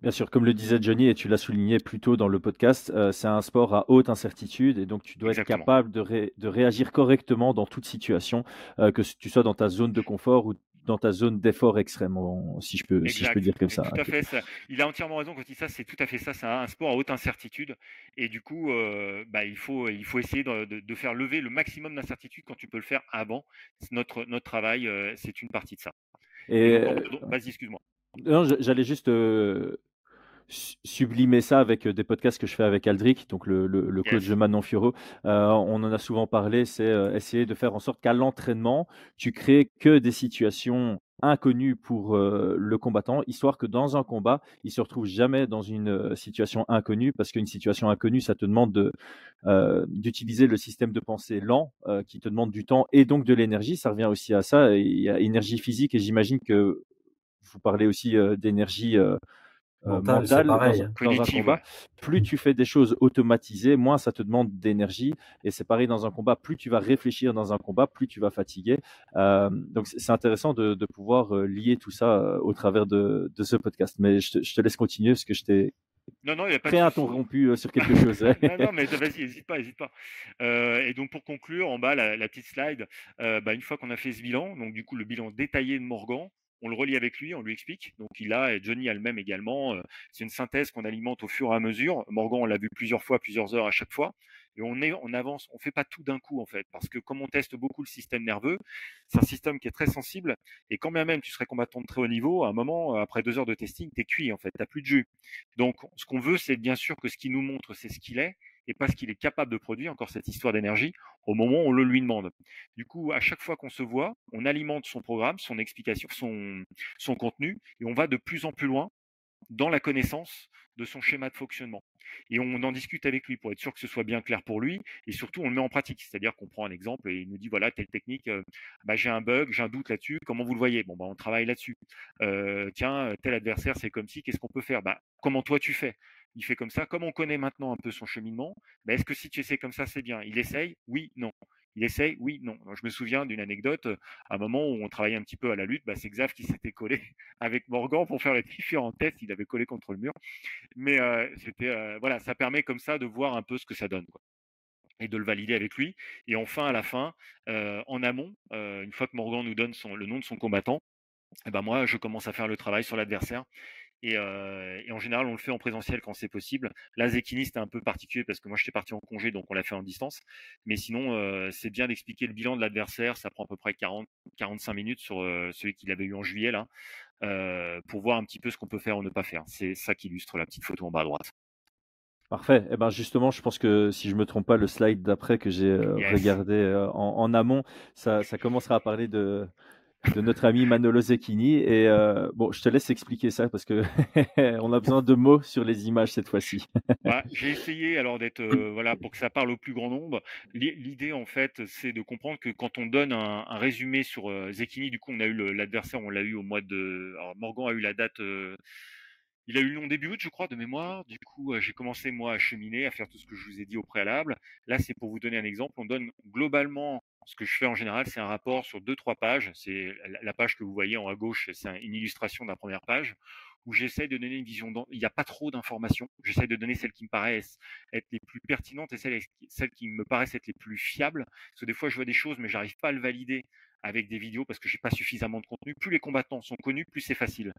Bien sûr, comme le disait Johnny et tu l'as souligné plus tôt dans le podcast, euh, c'est un sport à haute incertitude et donc tu dois être capable de, de, réagir correctement dans toute situation, euh, que tu sois dans ta zone de confort ou dans ta zone d'effort extrêmement, si je peux, si je peux dire comme ça. Tout à fait, Il a entièrement raison quand il dit ça. C'est tout à fait ça. C'est un, sport à haute incertitude et du coup, euh, bah, il faut, il faut essayer de, de, faire lever le maximum d'incertitude quand tu peux le faire avant. Notre, notre travail, c'est une partie de ça. Et, vas-y, excuse-moi. Non, j'allais juste sublimer ça avec euh, des podcasts que je fais avec Aldric, donc le, le, coach de Manon Fioro. Euh, on en a souvent parlé, c'est euh, essayer de faire en sorte qu'à l'entraînement, tu crées que des situations inconnues pour le combattant, histoire que dans un combat, il se retrouve jamais dans une situation inconnue, parce qu'une situation inconnue, ça te demande de, d'utiliser le système de pensée lent, qui te demande du temps et donc de l'énergie. Ça revient aussi à ça. Il y a énergie physique, et j'imagine que vous parlez aussi d'énergie euh, mental, dans, un combat. Plus tu fais des choses automatisées, moins ça te demande d'énergie. Et c'est pareil dans un combat. Plus tu vas réfléchir dans un combat, plus tu vas fatiguer. Euh, donc c'est intéressant de, pouvoir euh, lier tout ça au travers de, ce podcast. Mais je te, laisse continuer parce que je t'ai non, non, il a pas interrompu sur quelque chose. non, non, mais vas-y, n'hésite pas, n'hésite pas. et donc pour conclure, en bas, la, petite slide, bah, une fois qu'on a fait ce bilan, donc du coup le bilan détaillé de Morgan, on le relie avec lui, on lui explique. Donc il a, et Johnny a le même également. Euh, c'est une synthèse qu'on alimente au fur et à mesure. Morgan, on l'a vu plusieurs fois, plusieurs heures à chaque fois. Et on, est, on avance, on fait pas tout d'un coup en fait, parce que comme on teste beaucoup le système nerveux, c'est un système qui est très sensible. Et quand bien même tu serais combattant de très haut niveau, à un moment, après deux heures de testing, tu es cuit en fait, t'as plus de jus. Donc ce qu'on veut, c'est bien sûr que ce qui nous montre, c'est ce qu'il est, et parce qu'il est capable de produire encore cette histoire d'énergie au moment où on le lui demande. Du coup, à chaque fois qu'on se voit, on alimente son programme, son explication, son, contenu, et on va de plus en plus loin dans la connaissance de son schéma de fonctionnement. Et on en discute avec lui pour être sûr que ce soit bien clair pour lui, et surtout on le met en pratique. C'est-à-dire qu'on prend un exemple et il nous dit voilà telle technique, euh, bah, j'ai un bug, j'ai un doute là-dessus, comment vous le voyez? Bon bah on travaille là-dessus. Euh, tiens tel adversaire c'est comme si, qu'est-ce qu'on peut faire? Bah comment toi tu fais? Il fait comme ça. Comme on connaît maintenant un peu son cheminement, bah, est-ce que si tu essaies comme ça, c'est bien? Il essaye? Oui, non. Il essaye? Oui, non. je me souviens d'une anecdote, à un moment où on travaillait un petit peu à la lutte, bah, c'est Xav qui s'était collé avec Morgan pour faire les différents tests. Il avait collé contre le mur. Mais euh, c'était euh, voilà, ça permet comme ça de voir un peu ce que ça donne. et de le valider avec lui. Et enfin, à la fin, euh, en amont, une fois que Morgan nous donne le nom de son combattant, eh ben moi, je commence à faire le travail sur l'adversaire euh, et, en général, on le fait en présentiel quand c'est possible. Là, Zekini, c'était un peu particulier parce que moi, j'étais parti en congé, donc on l'a fait en distance. Mais sinon, euh, c'est bien d'expliquer le bilan de l'adversaire. Ça prend à peu près 40-45 minutes sur euh, celui qu'il avait eu en juillet, là, pour voir un petit peu ce qu'on peut faire ou ne pas faire. C'est ça qui illustre la petite photo en bas à droite. Parfait. Eh ben justement, je pense que si je me trompe pas, le slide d'après que j'ai regardé en, amont, ça, ça, commencera à parler de, de notre ami Manolo Zecchini. Et euh, bon, je te laisse expliquer ça parce que on a besoin de mots sur les images cette fois-ci. j'ai essayé alors d'être euh, voilà pour que ça parle au plus grand nombre. L'idée en fait, c'est de comprendre que quand on donne un, résumé sur euh, Zecchini, du coup, on a eu l'adversaire, on l'a eu au mois de. Morgan a eu la date. il a eu le nom début août, je crois, de mémoire. Du coup, j'ai commencé moi à cheminer, à faire tout ce que je vous ai dit au préalable. Là, c'est pour vous donner un exemple. On donne globalement ce que je fais en général, c'est un rapport sur deux, trois pages. C'est la page que vous voyez en haut à gauche, c'est une illustration de la première page où j'essaie de donner une vision. Il n'y a pas trop d'informations. J'essaie de donner celles qui me paraissent être les plus pertinentes et celles, qui me paraissent être les plus fiables. Parce que des fois, je vois des choses, mais j'arrive pas à le valider avec des vidéos parce que j'ai pas suffisamment de contenu. Plus les combattants sont connus, plus c'est facile.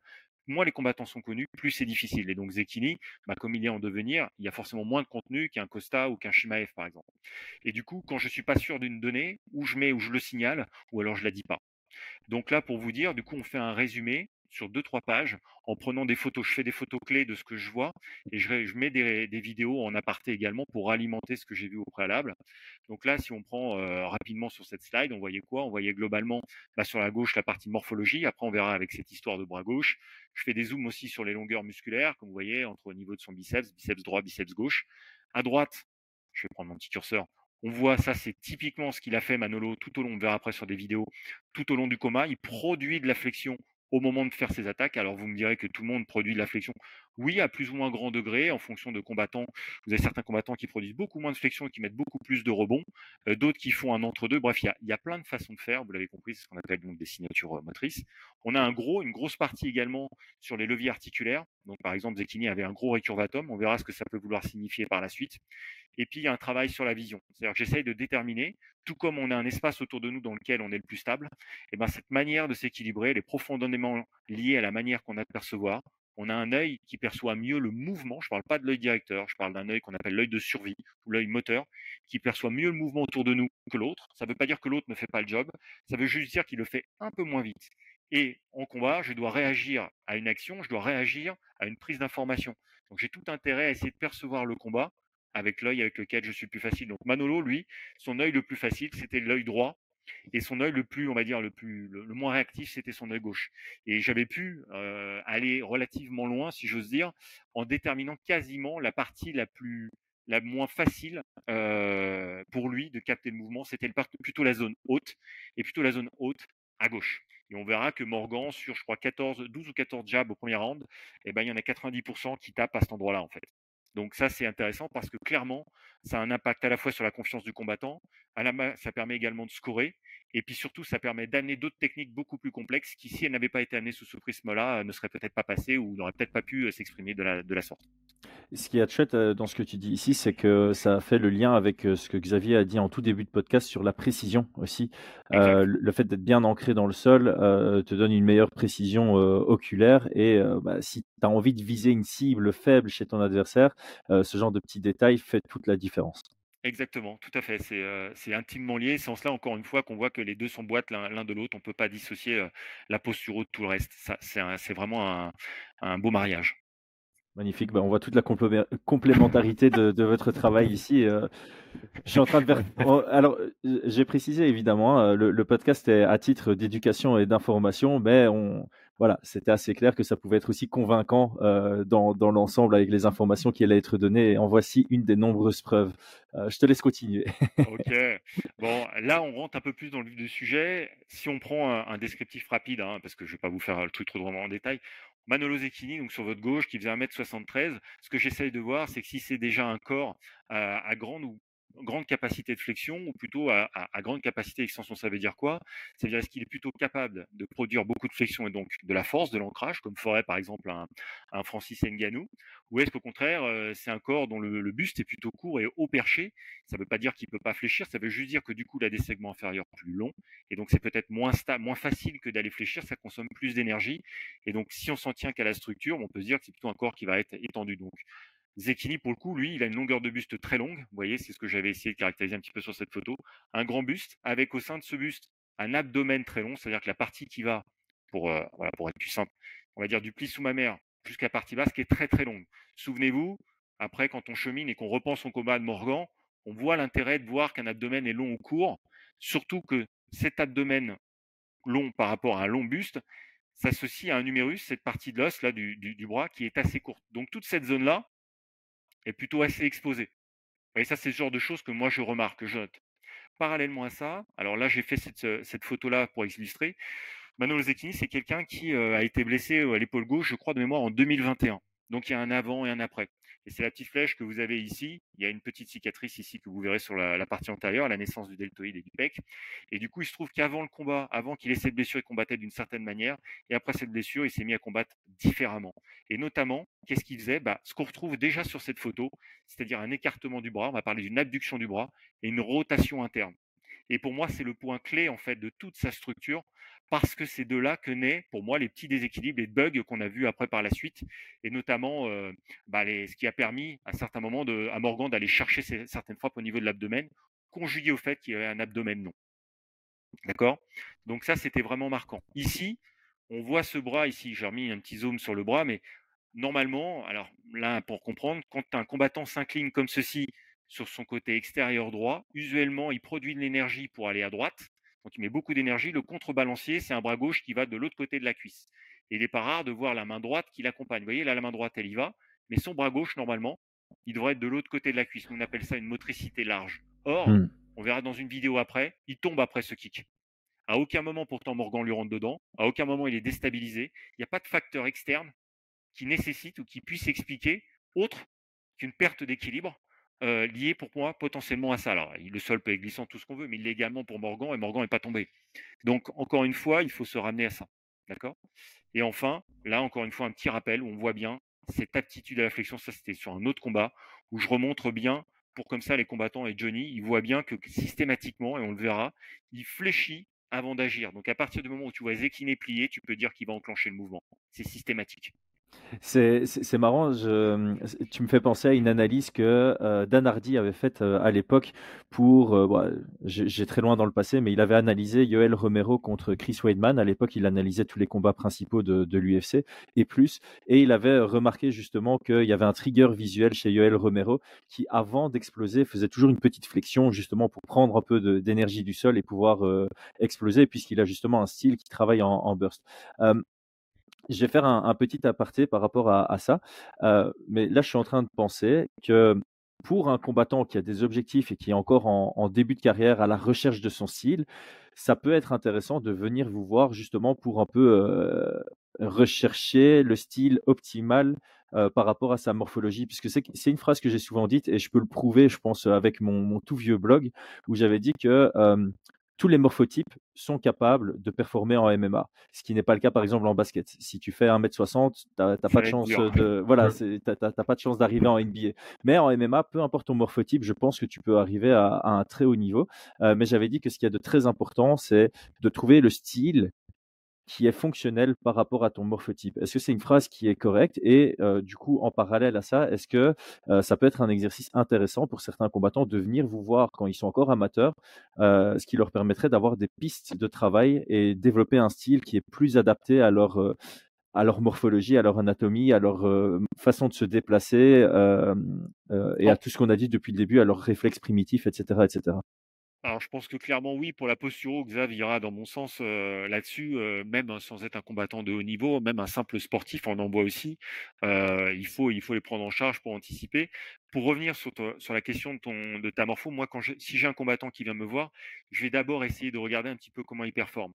Moins les combattants sont connus, plus c'est difficile. Et donc Zekini, bah, comme il est en devenir, il y a forcément moins de contenu qu'un Costa ou qu'un Shimaev par exemple. Et du coup, quand je suis pas sûr d'une donnée, ou je mets ou je le signale, ou alors je la dis pas. Donc là, pour vous dire, du coup, on fait un résumé sur deux trois pages en prenant des photos. Je fais des photos clés de ce que je vois et je, mets des, vidéos en aparté également pour alimenter ce que j'ai vu au préalable. Donc là, si on prend euh, rapidement sur cette slide, on voyait quoi? On voyait globalement bah, sur la gauche la partie morphologie. Après, on verra avec cette histoire de bras gauche. Je fais des zooms aussi sur les longueurs musculaires, comme vous voyez, entre au niveau de son biceps, biceps droit, biceps gauche. À droite, je vais prendre mon petit curseur. On voit ça, c'est typiquement ce qu'il a fait Manolo tout au long, on verra après sur des vidéos, tout au long du coma. Il produit de la flexion au moment de faire ses attaques. Alors vous me direz que tout le monde produit de la flexion. Oui, à plus ou moins grand degré, en fonction de combattants. Vous avez certains combattants qui produisent beaucoup moins de flexion et qui mettent beaucoup plus de rebonds, euh, d'autres qui font un entre-deux. Bref, il y a, plein de façons de faire, vous l'avez compris, c'est ce qu'on appelle donc des signatures euh, motrices. On a un gros, une grosse partie également sur les leviers articulaires. Donc par exemple, Zekini avait un gros récurvatum, on verra ce que ça peut vouloir signifier par la suite. Et puis il y a un travail sur la vision. C'est-à-dire que j'essaye de déterminer, tout comme on a un espace autour de nous dans lequel on est le plus stable, et ben cette manière de s'équilibrer, elle est profondément liée à la manière qu'on a de percevoir. On a un œil qui perçoit mieux le mouvement. Je ne parle pas de l'œil directeur, je parle d'un œil qu'on appelle l'œil de survie ou l'œil moteur, qui perçoit mieux le mouvement autour de nous que l'autre. Ça ne veut pas dire que l'autre ne fait pas le job, ça veut juste dire qu'il le fait un peu moins vite. Et en combat, je dois réagir à une action, je dois réagir à une prise d'information. Donc j'ai tout intérêt à essayer de percevoir le combat avec l'œil avec lequel je suis plus facile. Donc Manolo, lui, son œil le plus facile, c'était l'œil droit. Et son œil le plus, on va dire, le plus, le, moins réactif, c'était son œil gauche. Et j'avais pu euh, aller relativement loin, si j'ose dire, en déterminant quasiment la partie la plus, la moins facile euh, pour lui de capter le mouvement. C'était plutôt la zone haute, et plutôt la zone haute à gauche. Et on verra que Morgan, sur je crois 14, 12 ou 14 jabs au premier round, eh ben, il y en a 90% qui tapent à cet endroit-là en fait. Donc ça, c'est intéressant parce que clairement, ça a un impact à la fois sur la confiance du combattant, à la ça permet également de scorer, et puis surtout, ça permet d'amener d'autres techniques beaucoup plus complexes qui, si elles n'avaient pas été amenées sous ce prisme-là, ne seraient peut-être pas passées ou n'auraient peut-être pas pu s'exprimer de la, de la sorte. Ce qui est chouette dans ce que tu dis ici, c'est que ça fait le lien avec ce que Xavier a dit en tout début de podcast sur la précision aussi. le fait d'être bien ancré dans le sol te donne une meilleure précision oculaire et bah, si tu as envie de viser une cible faible chez ton adversaire, ce genre de petits détails fait toute la différence. Exactement, tout à fait. C'est intimement lié. C'est en cela, encore une fois, qu'on voit que les deux s'emboîtent l'un de l'autre. On ne peut pas dissocier la posture de tout le reste. C'est vraiment un beau mariage. Magnifique, bah, on voit toute la complémentarité de, votre travail ici. Euh. je suis en train de. Alors, j'ai précisé évidemment, hein, le, podcast est à titre d'éducation et d'information, mais on, voilà, c'était assez clair que ça pouvait être aussi convaincant euh, dans, l'ensemble avec les informations qui allaient être données. Et en voici une des nombreuses preuves. Euh, je te laisse continuer. ok. Bon, là, on rentre un peu plus dans le vif du sujet. Si on prend un, descriptif rapide, hein, parce que je ne vais pas vous faire le truc trop en détail, Manolo Zecchini, donc sur votre gauche, qui faisait 1m73. Ce que j'essaye de voir, c'est que si c'est déjà un corps à, à grande ou grande capacité de flexion ou plutôt à, grande capacité d'extension. Ça veut dire quoi? Ça veut dire est-ce qu'il est plutôt capable de produire beaucoup de flexion et donc de la force, de l'ancrage, comme ferait par exemple un, Francis Ngannou, ou est-ce qu'au contraire euh, c'est un corps dont le, buste est plutôt court et haut perché? Ça ne veut pas dire qu'il ne peut pas fléchir, ça veut juste dire que du coup il a des segments inférieurs plus longs et donc c'est peut-être moins, moins facile que d'aller fléchir, ça consomme plus d'énergie et donc si on s'en tient qu'à la structure, on peut se dire que c'est plutôt un corps qui va être étendu. Donc Zekini, pour le coup, lui, il a une longueur de buste très longue. Vous voyez, c'est ce que j'avais essayé de caractériser un petit peu sur cette photo. Un grand buste, avec au sein de ce buste un abdomen très long, c'est-à-dire que la partie qui va, pour, euh, être plus simple, on va dire du pli sous ma mère jusqu'à la partie basse, qui est très très longue. Souvenez-vous, après, quand on chemine et qu'on repense son combat de Morgan, on voit l'intérêt de voir qu'un abdomen est long ou court, surtout que cet abdomen long par rapport à un long buste s'associe à un numérus, cette partie de l'os là du, bras qui est assez courte. Donc toute cette zone-là est plutôt assez exposée. Et ça, c'est ce genre de choses que moi je remarque, que je note. Parallèlement à ça, alors là j'ai fait cette, cette photo-là pour illustrer. Manolo Zecchini, c'est quelqu'un qui euh, a été blessé euh, à l'épaule gauche, je crois de mémoire, en 2021. Donc il y a un avant et un après. Et c'est la petite flèche que vous avez ici. Il y a une petite cicatrice ici que vous verrez sur la, partie antérieure, la naissance du deltoïde et du pec. Et du coup, il se trouve qu'avant le combat, avant qu'il ait cette blessure, il combattait d'une certaine manière. Et après cette blessure, il s'est mis à combattre différemment. Et notamment, qu'est-ce qu'il faisait? Bah, Ce qu'on retrouve déjà sur cette photo, c'est-à-dire un écartement du bras. On va parler d'une abduction du bras et une rotation interne. Et pour moi, c'est le point clé en fait de toute sa structure parce que c'est de là que naît pour moi les petits déséquilibres, les bugs qu'on a vus après par la suite, et notamment euh, bah, ce qui a permis à certains moments à Morgan d'aller chercher certaines frappes au niveau de l'abdomen, conjugué au fait qu'il y avait un abdomen long. D'accord? Donc ça, c'était vraiment marquant. Ici, on voit ce bras ici, j'ai remis un petit zoom sur le bras, mais normalement, alors là, pour comprendre, quand un combattant s'incline comme ceci sur son côté extérieur droit, usuellement, il produit de l'énergie pour aller à droite, donc il met beaucoup d'énergie. Le contrebalancier, c'est un bras gauche qui va de l'autre côté de la cuisse. Et il n'est pas rare de voir la main droite qui l'accompagne. Vous voyez, là, la main droite, elle y va, mais son bras gauche, normalement, il devrait être de l'autre côté de la cuisse. On appelle ça une motricité large. Or, hmm. on verra dans une vidéo après, il tombe après ce kick. À aucun moment, pourtant, Morgan lui rentre dedans. À aucun moment, il est déstabilisé. Il n'y a pas de facteur externe qui nécessite ou qui puisse expliquer autre qu'une perte d'équilibre euh, lié pour moi potentiellement à ça. Alors, le sol peut être glissant, tout ce qu'on veut, mais il l'est également pour Morgan et Morgan n'est pas tombé. Donc, encore une fois, il faut se ramener à ça. D'accord? Et enfin, là, encore une fois, un petit rappel où on voit bien cette aptitude à la flexion. Ça, c'était sur un autre combat où je remontre bien pour comme ça les combattants et Johnny, ils voient bien que systématiquement, et on le verra, il fléchit avant d'agir. Donc à partir du moment où tu vois Zekine plier, tu peux dire qu'il va enclencher le mouvement. C'est systématique. C'est marrant, tu me fais penser à une analyse que euh, Dan Hardy avait faite euh, à l'époque pour, euh, j'ai très loin dans le passé, mais il avait analysé Yoel Romero contre Chris Weidman. À l'époque, il analysait tous les combats principaux de, l'UFC et plus. Et il avait remarqué justement qu'il y avait un trigger visuel chez Yoel Romero qui, avant d'exploser, faisait toujours une petite flexion justement pour prendre un peu d'énergie du sol et pouvoir exploser, puisqu'il a justement un style qui travaille en burst. Je vais faire un, petit aparté par rapport à, ça. Euh, mais là, je suis en train de penser que pour un combattant qui a des objectifs et qui est encore en, début de carrière à la recherche de son style, ça peut être intéressant de venir vous voir justement pour un peu euh, rechercher le style optimal euh, par rapport à sa morphologie, puisque c'est une phrase que j'ai souvent dite et je peux le prouver, je pense, avec mon, mon tout vieux blog où j'avais dit que tous les morphotypes sont capables de performer en MMA, ce qui n'est pas le cas par exemple en basket. Si tu fais 1m60, tu n'as pas de chance de voilà, pas de chance d'arriver en NBA. Mais en MMA, peu importe ton morphotype, je pense que tu peux arriver à, un très haut niveau. Euh, mais j'avais dit que ce qui y a de très important, c'est de trouver le style qui est fonctionnel par rapport à ton morphotype? Est-ce que c'est une phrase qui est correcte? Et euh, du coup, en parallèle à ça, est-ce que euh, ça peut être un exercice intéressant pour certains combattants de venir vous voir quand ils sont encore amateurs, euh, ce qui leur permettrait d'avoir des pistes de travail et développer un style qui est plus adapté à leur à leur morphologie, à leur anatomie, à leur façon de se déplacer et à tout ce qu'on a dit depuis le début, à leurs réflexes primitifs, etc., etc. Alors, je pense que clairement, oui, pour la posture, Xav ira dans mon sens euh, là-dessus, euh, même sans être un combattant de haut niveau, même un simple sportif, on en voit aussi. Euh, il, faut, il faut les prendre en charge pour anticiper. Pour revenir sur, sur la question de, ta morpho, moi, quand si j'ai un combattant qui vient me voir, je vais d'abord essayer de regarder un petit peu comment il performe.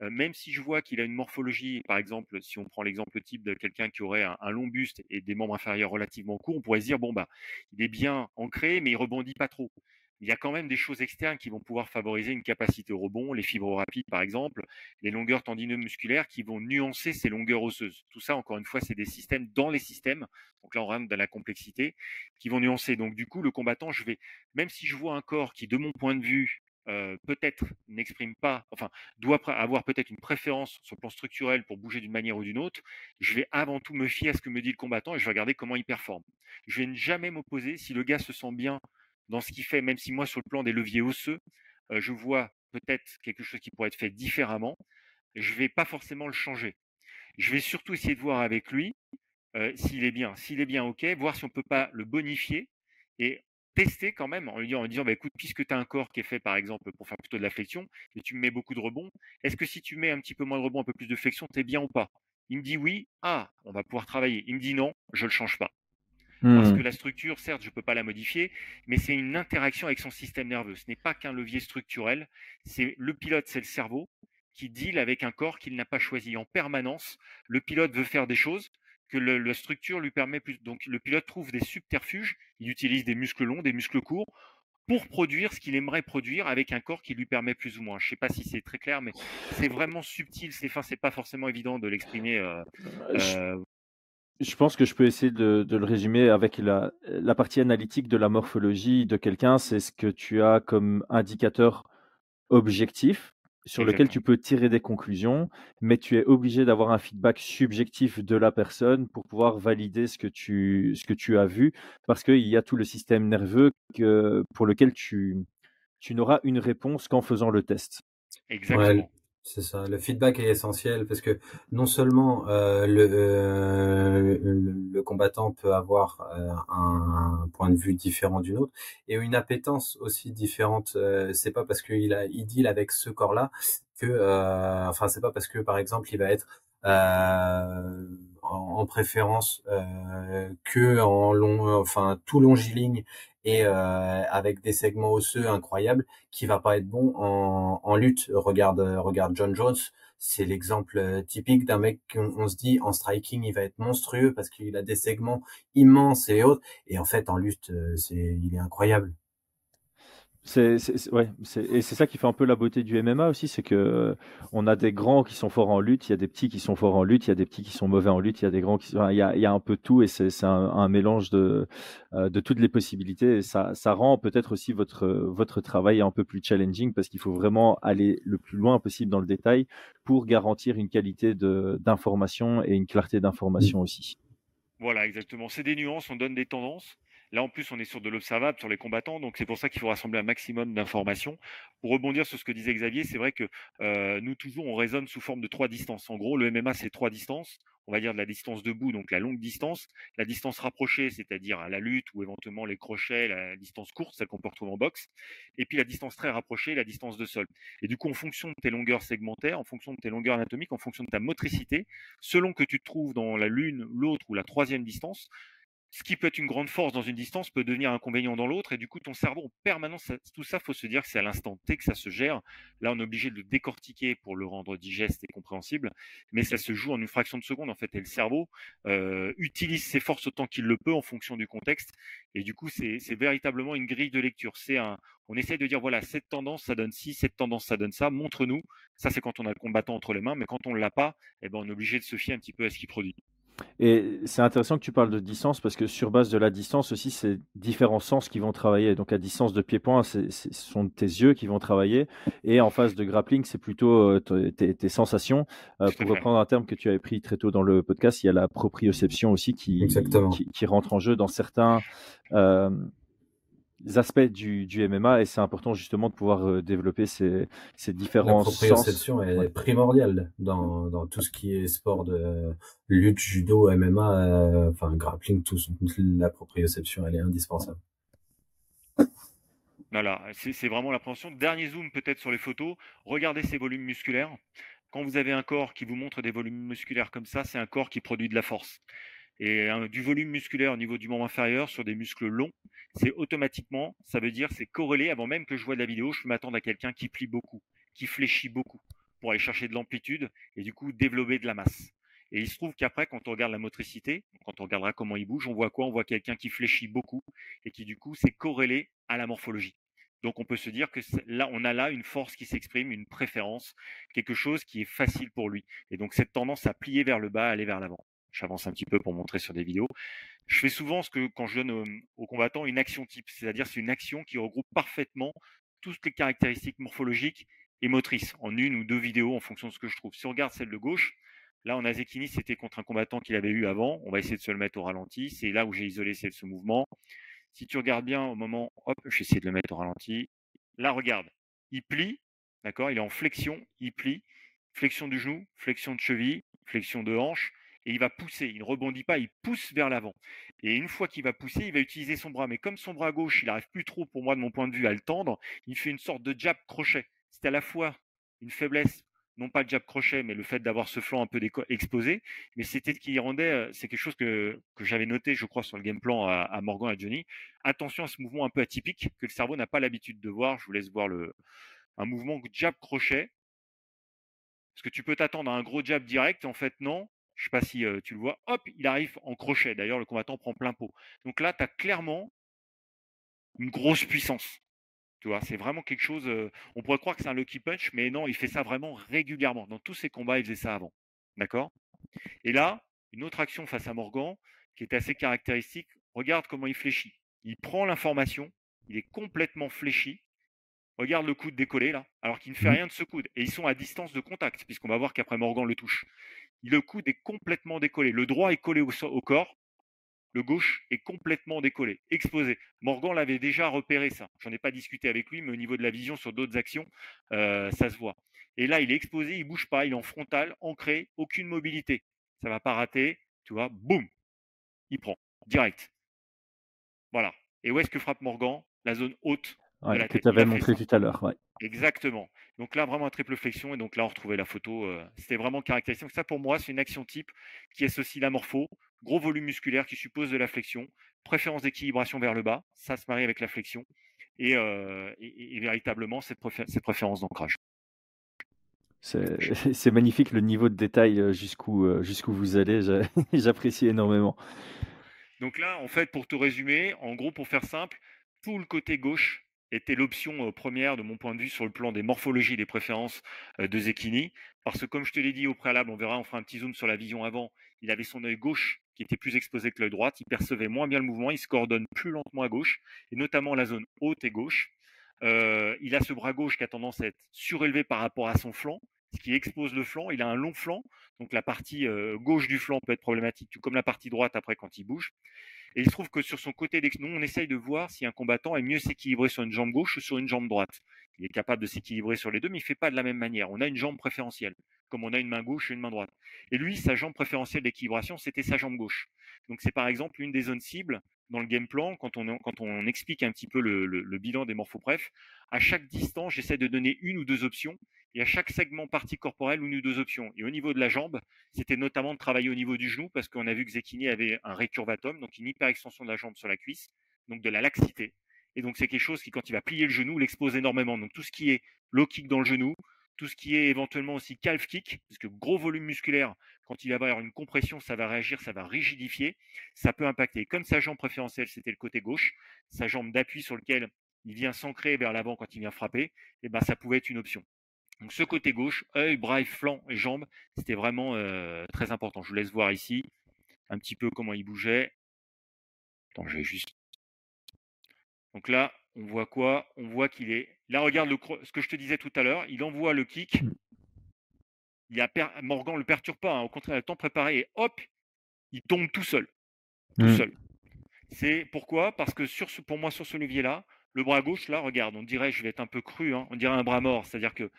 même si je vois qu'il a une morphologie, par exemple, si on prend l'exemple type de quelqu'un qui aurait un, un, long buste et des membres inférieurs relativement courts, on pourrait se dire, bon, bah, il est bien ancré, mais il rebondit pas trop il y a quand même des choses externes qui vont pouvoir favoriser une capacité au rebond, les fibres rapides par exemple, les longueurs tendineuses musculaires qui vont nuancer ces longueurs osseuses. Tout ça, encore une fois, c'est des systèmes dans les systèmes. Donc là, on rentre dans la complexité qui vont nuancer. Donc du coup, le combattant, je vais, même si je vois un corps qui, de mon point de vue, euh, peut-être n'exprime pas, enfin, doit avoir peut-être une préférence sur le plan structurel pour bouger d'une manière ou d'une autre, je vais avant tout me fier à ce que me dit le combattant et je vais regarder comment il performe. Je vais ne jamais m'opposer si le gars se sent bien dans ce qui fait, même si moi, sur le plan des leviers osseux, je vois peut-être quelque chose qui pourrait être fait différemment, je ne vais pas forcément le changer. Je vais surtout essayer de voir avec lui s'il est bien. S'il est bien, ok, voir si on peut pas le bonifier et tester quand même en lui disant, en disant bah, écoute, puisque tu as un corps qui est fait par exemple pour faire plutôt de la flexion et tu me mets beaucoup de rebonds, est-ce que si tu mets un petit peu moins de rebonds, un peu plus de flexion, tu es bien ou pas? Il me dit oui, ah, on va pouvoir travailler. Il me dit non, je le change pas. Parce que mmh. la structure, certes, je ne peux pas la modifier, mais c'est une interaction avec son système nerveux. Ce n'est pas qu'un levier structurel. C'est le pilote, c'est le cerveau qui deal avec un corps qu'il n'a pas choisi en permanence. Le pilote veut faire des choses que la structure lui permet plus. Donc le pilote trouve des subterfuges. Il utilise des muscles longs, des muscles courts pour produire ce qu'il aimerait produire avec un corps qui lui permet plus ou moins. Je ne sais pas si c'est très clair, mais c'est vraiment subtil, c'est fin, c'est pas forcément évident de l'exprimer. Euh, euh, je pense que je peux essayer de, le résumer avec la, la, partie analytique de la morphologie de quelqu'un. C'est ce que tu as comme indicateur objectif sur lequel tu peux tirer des conclusions, mais tu es obligé d'avoir un feedback subjectif de la personne pour pouvoir valider ce que tu, ce que tu as vu, parce qu'il y a tout le système nerveux que, pour lequel tu, tu n'auras une réponse qu'en faisant le test. Exactement. C'est ça, le feedback est essentiel parce que non seulement euh, le, euh, le, combattant peut avoir euh, un, point de vue différent d'une autre et une appétence aussi différente. Euh, c'est pas parce qu'il a il deal avec ce corps-là que, euh, enfin c'est pas parce que par exemple il va être en, en, préférence que en long, enfin tout longiligne et euh, avec des segments osseux incroyables qui va pas être bon en, lutte. Regarde, regarde John Jones, c'est l'exemple euh, typique d'un mec qu'on on se dit en striking il va être monstrueux parce qu'il a des segments immenses et autres, et en fait en lutte euh, c'est il est incroyable. C'est, ouais, et c'est ça qui fait un peu la beauté du MMA aussi, c'est que on a des grands qui sont forts en lutte, il y a des petits qui sont forts en lutte, il y a des petits qui sont mauvais en lutte, il y a des grands qui, il y a, il y a un peu tout et c'est, c'est un, mélange de, euh, de toutes les possibilités. Et ça, ça rend peut-être aussi votre, votre travail un peu plus challenging parce qu'il faut vraiment aller le plus loin possible dans le détail pour garantir une qualité de, d'information et une clarté d'information aussi. Voilà, exactement. C'est des nuances, on donne des tendances. Là, en plus, on est sur de l'observable, sur les combattants, donc c'est pour ça qu'il faut rassembler un maximum d'informations. Pour rebondir sur ce que disait Xavier, c'est vrai que euh, nous, toujours, on raisonne sous forme de trois distances. En gros, le MMA, c'est trois distances. On va dire de la distance debout, donc la longue distance, la distance rapprochée, c'est-à-dire à la lutte ou éventuellement les crochets, la distance courte, celle qu'on peut retrouver en boxe, et puis la distance très rapprochée, la distance de sol. Et du coup, en fonction de tes longueurs segmentaires, en fonction de tes longueurs anatomiques, en fonction de ta motricité, selon que tu te trouves dans la l'une, l'autre ou la troisième distance, ce qui peut être une grande force dans une distance peut devenir inconvénient dans l'autre. Et du coup, ton cerveau en permanence, tout ça, faut se dire que c'est à l'instant T que ça se gère. Là, on est obligé de le décortiquer pour le rendre digeste et compréhensible. Mais ça se joue en une fraction de seconde, en fait. Et le cerveau euh, utilise ses forces autant qu'il le peut en fonction du contexte. Et du coup, c'est véritablement une grille de lecture. C'est un, on essaie de dire, voilà, cette tendance, ça donne ci, cette tendance, ça donne ça. Montre-nous. Ça, c'est quand on a le combattant entre les mains. Mais quand on ne l'a pas, eh ben, on est obligé de se fier un petit peu à ce qu'il produit. Et c'est intéressant que tu parles de distance parce que sur base de la distance aussi, c'est différents sens qui vont travailler. Donc à distance de pied-point, ce sont tes yeux qui vont travailler. Et en phase de grappling, c'est plutôt euh, tes, sensations. Euh, pour reprendre un terme que tu avais pris très tôt dans le podcast, il y a la proprioception aussi qui, qui, rentre en jeu dans certains, euh, aspects du, du, MMA et c'est important justement de pouvoir euh, développer ces, ces différents La proprioception est primordiale dans, dans tout ce qui est sport de lutte, judo, MMA, euh, enfin grappling, tout la proprioception elle est indispensable. Voilà, c'est vraiment l'appréhension. Dernier zoom peut-être sur les photos. Regardez ces volumes musculaires. Quand vous avez un corps qui vous montre des volumes musculaires comme ça, c'est un corps qui produit de la force et du volume musculaire au niveau du membre inférieur sur des muscles longs, c'est automatiquement, ça veut dire c'est corrélé avant même que je vois de la vidéo, je peux m'attendre à quelqu'un qui plie beaucoup, qui fléchit beaucoup pour aller chercher de l'amplitude et du coup développer de la masse. Et il se trouve qu'après, quand on regarde la motricité, quand on regardera comment il bouge, on voit quoi? On voit quelqu'un qui fléchit beaucoup et qui du coup c'est corrélé à la morphologie. Donc on peut se dire que là, on a là une force qui s'exprime, une préférence, quelque chose qui est facile pour lui. Et donc cette tendance à plier vers le bas, aller vers l'avant j'avance un petit peu pour montrer sur des vidéos. Je fais souvent ce que quand je donne aux, combattants une action type, c'est-à-dire c'est une action qui regroupe parfaitement toutes les caractéristiques morphologiques et motrices en une ou deux vidéos en fonction de ce que je trouve. Si on regarde celle de gauche, là on a Zekini, c'était contre un combattant qu'il avait eu avant. On va essayer de se le mettre au ralenti. C'est là où j'ai isolé ce mouvement. Si tu regardes bien au moment, hop, je vais essayer de le mettre au ralenti. Là, regarde, il plie, d'accord Il est en flexion, il plie, flexion du genou, flexion de cheville, flexion de hanche, et il va pousser. Il ne rebondit pas, il pousse vers l'avant. Et une fois qu'il va pousser, il va utiliser son bras. Mais comme son bras gauche, il n'arrive plus trop, pour moi, de mon point de vue, à le tendre, il fait une sorte de jab crochet. C'est à la fois une faiblesse, non pas le jab crochet, mais le fait d'avoir ce flanc un peu exposé. Mais c'était ce qui rendait, euh, c'est quelque chose que, j'avais noté, je crois, sur le game plan à, Morgan et à Johnny. Attention à ce mouvement un peu atypique que le cerveau n'a pas l'habitude de voir. Je vous laisse voir le, un mouvement jab crochet. Parce que tu peux t'attendre à un gros jab direct, en fait, non. Je ne sais pas si euh, tu le vois. Hop, il arrive en crochet. D'ailleurs, le combattant prend plein pot. Donc là, tu as clairement une grosse puissance. Tu vois, c'est vraiment quelque chose. on pourrait croire que c'est un lucky punch, mais non, il fait ça vraiment régulièrement. Dans tous ses combats, il faisait ça avant. D'accord? Et là, une autre action face à Morgan qui est assez caractéristique. Regarde comment il fléchit. Il prend l'information, il est complètement fléchi. Regarde le coude décollé là, alors qu'il ne fait mmh. rien de ce coude. Et ils sont à distance de contact, puisqu'on va voir qu'après Morgan le touche. Le coude est complètement décollé. Le droit est collé au corps le gauche est complètement décollé, exposé. Morgan l'avait déjà repéré ça. J'en ai pas discuté avec lui, mais au niveau de la vision sur d'autres actions, euh, ça se voit. Et là, il est exposé, il bouge pas, il est en frontal, ancré, aucune mobilité. Ça va pas rater, tu vois, boum, il prend direct. Voilà. Et où est-ce que frappe Morgan? La zone haute que tu avais montré tout à l'heure. Exactement. Donc là, vraiment triple flexion. Et donc là, on retrouvait la photo. Euh, c'était vraiment caractéristique. Ça, pour moi, c'est une action type qui associe la morpho, gros volume musculaire qui suppose de la flexion, préférence d'équilibration vers le bas. Ça se marie avec la flexion. Et, euh, véritablement, cette, préférence d'ancrage. C'est magnifique le niveau de détail euh, jusqu'où jusqu'où vous allez. J'apprécie énormément. Donc là, en fait, pour te résumer, en gros, pour faire simple, tout le côté gauche était l'option première de mon point de vue sur le plan des morphologies des préférences de Zecchini. Parce que comme je te l'ai dit au préalable, on verra, on fera un petit zoom sur la vision avant, il avait son œil gauche qui était plus exposé que l'œil droit, il percevait moins bien le mouvement, il se coordonne plus lentement à gauche, et notamment la zone haute et gauche. il a ce bras gauche qui a tendance à être surélevé par rapport à son flanc, ce qui expose le flanc. Il a un long flanc, donc la partie gauche du flanc peut être problématique, tout comme la partie droite après quand il bouge. Et il se trouve que sur son côté d'extension, on essaye de voir si un combattant est mieux s'équilibrer sur une jambe gauche ou sur une jambe droite. Il est capable de s'équilibrer sur les deux, mais il ne fait pas de la même manière. On a une jambe préférentielle, comme on a une main gauche et une main droite. Et lui, sa jambe préférentielle d'équilibration, c'était sa jambe gauche. Donc c'est par exemple une des zones cibles dans le game plan, quand on, quand on explique un petit peu le, le bilan des morphopref, à chaque distance, j'essaie de donner une ou deux options et à chaque segment partie corporelle, une ou deux options. Et au niveau de la jambe, c'était notamment de travailler au niveau du genou parce qu'on a vu que Zekini avait un récurvatum, donc une hyperextension de la jambe sur la cuisse, donc de la laxité. Et donc c'est quelque chose qui, quand il va plier le genou, l'expose énormément. Donc tout ce qui est low kick dans le genou, tout ce qui est éventuellement aussi calf kick, parce que gros volume musculaire, quand il va avoir une compression, ça va réagir, ça va rigidifier, ça peut impacter. Comme sa jambe préférentielle, c'était le côté gauche, sa jambe d'appui sur lequel il vient s'ancrer vers l'avant quand il vient frapper, et eh ben ça pouvait être une option. Donc ce côté gauche, œil, bras, flanc et jambes, c'était vraiment euh, très important. Je vous laisse voir ici un petit peu comment il bougeait. Attends, je vais juste. Donc là, on voit quoi? On voit qu'il est. Là, regarde le... ce que je te disais tout à l'heure. Il envoie le kick. Mmh. Il a Morgan ne le perturbe pas. Hein. Au contraire, il a le temps préparé et hop, il tombe tout seul. Tout mmh. seul. C'est pourquoi? Parce que sur ce... pour moi, sur ce levier-là, le bras gauche, là, regarde, on dirait, je vais être un peu cru, hein, on dirait un bras mort. C'est-à-dire que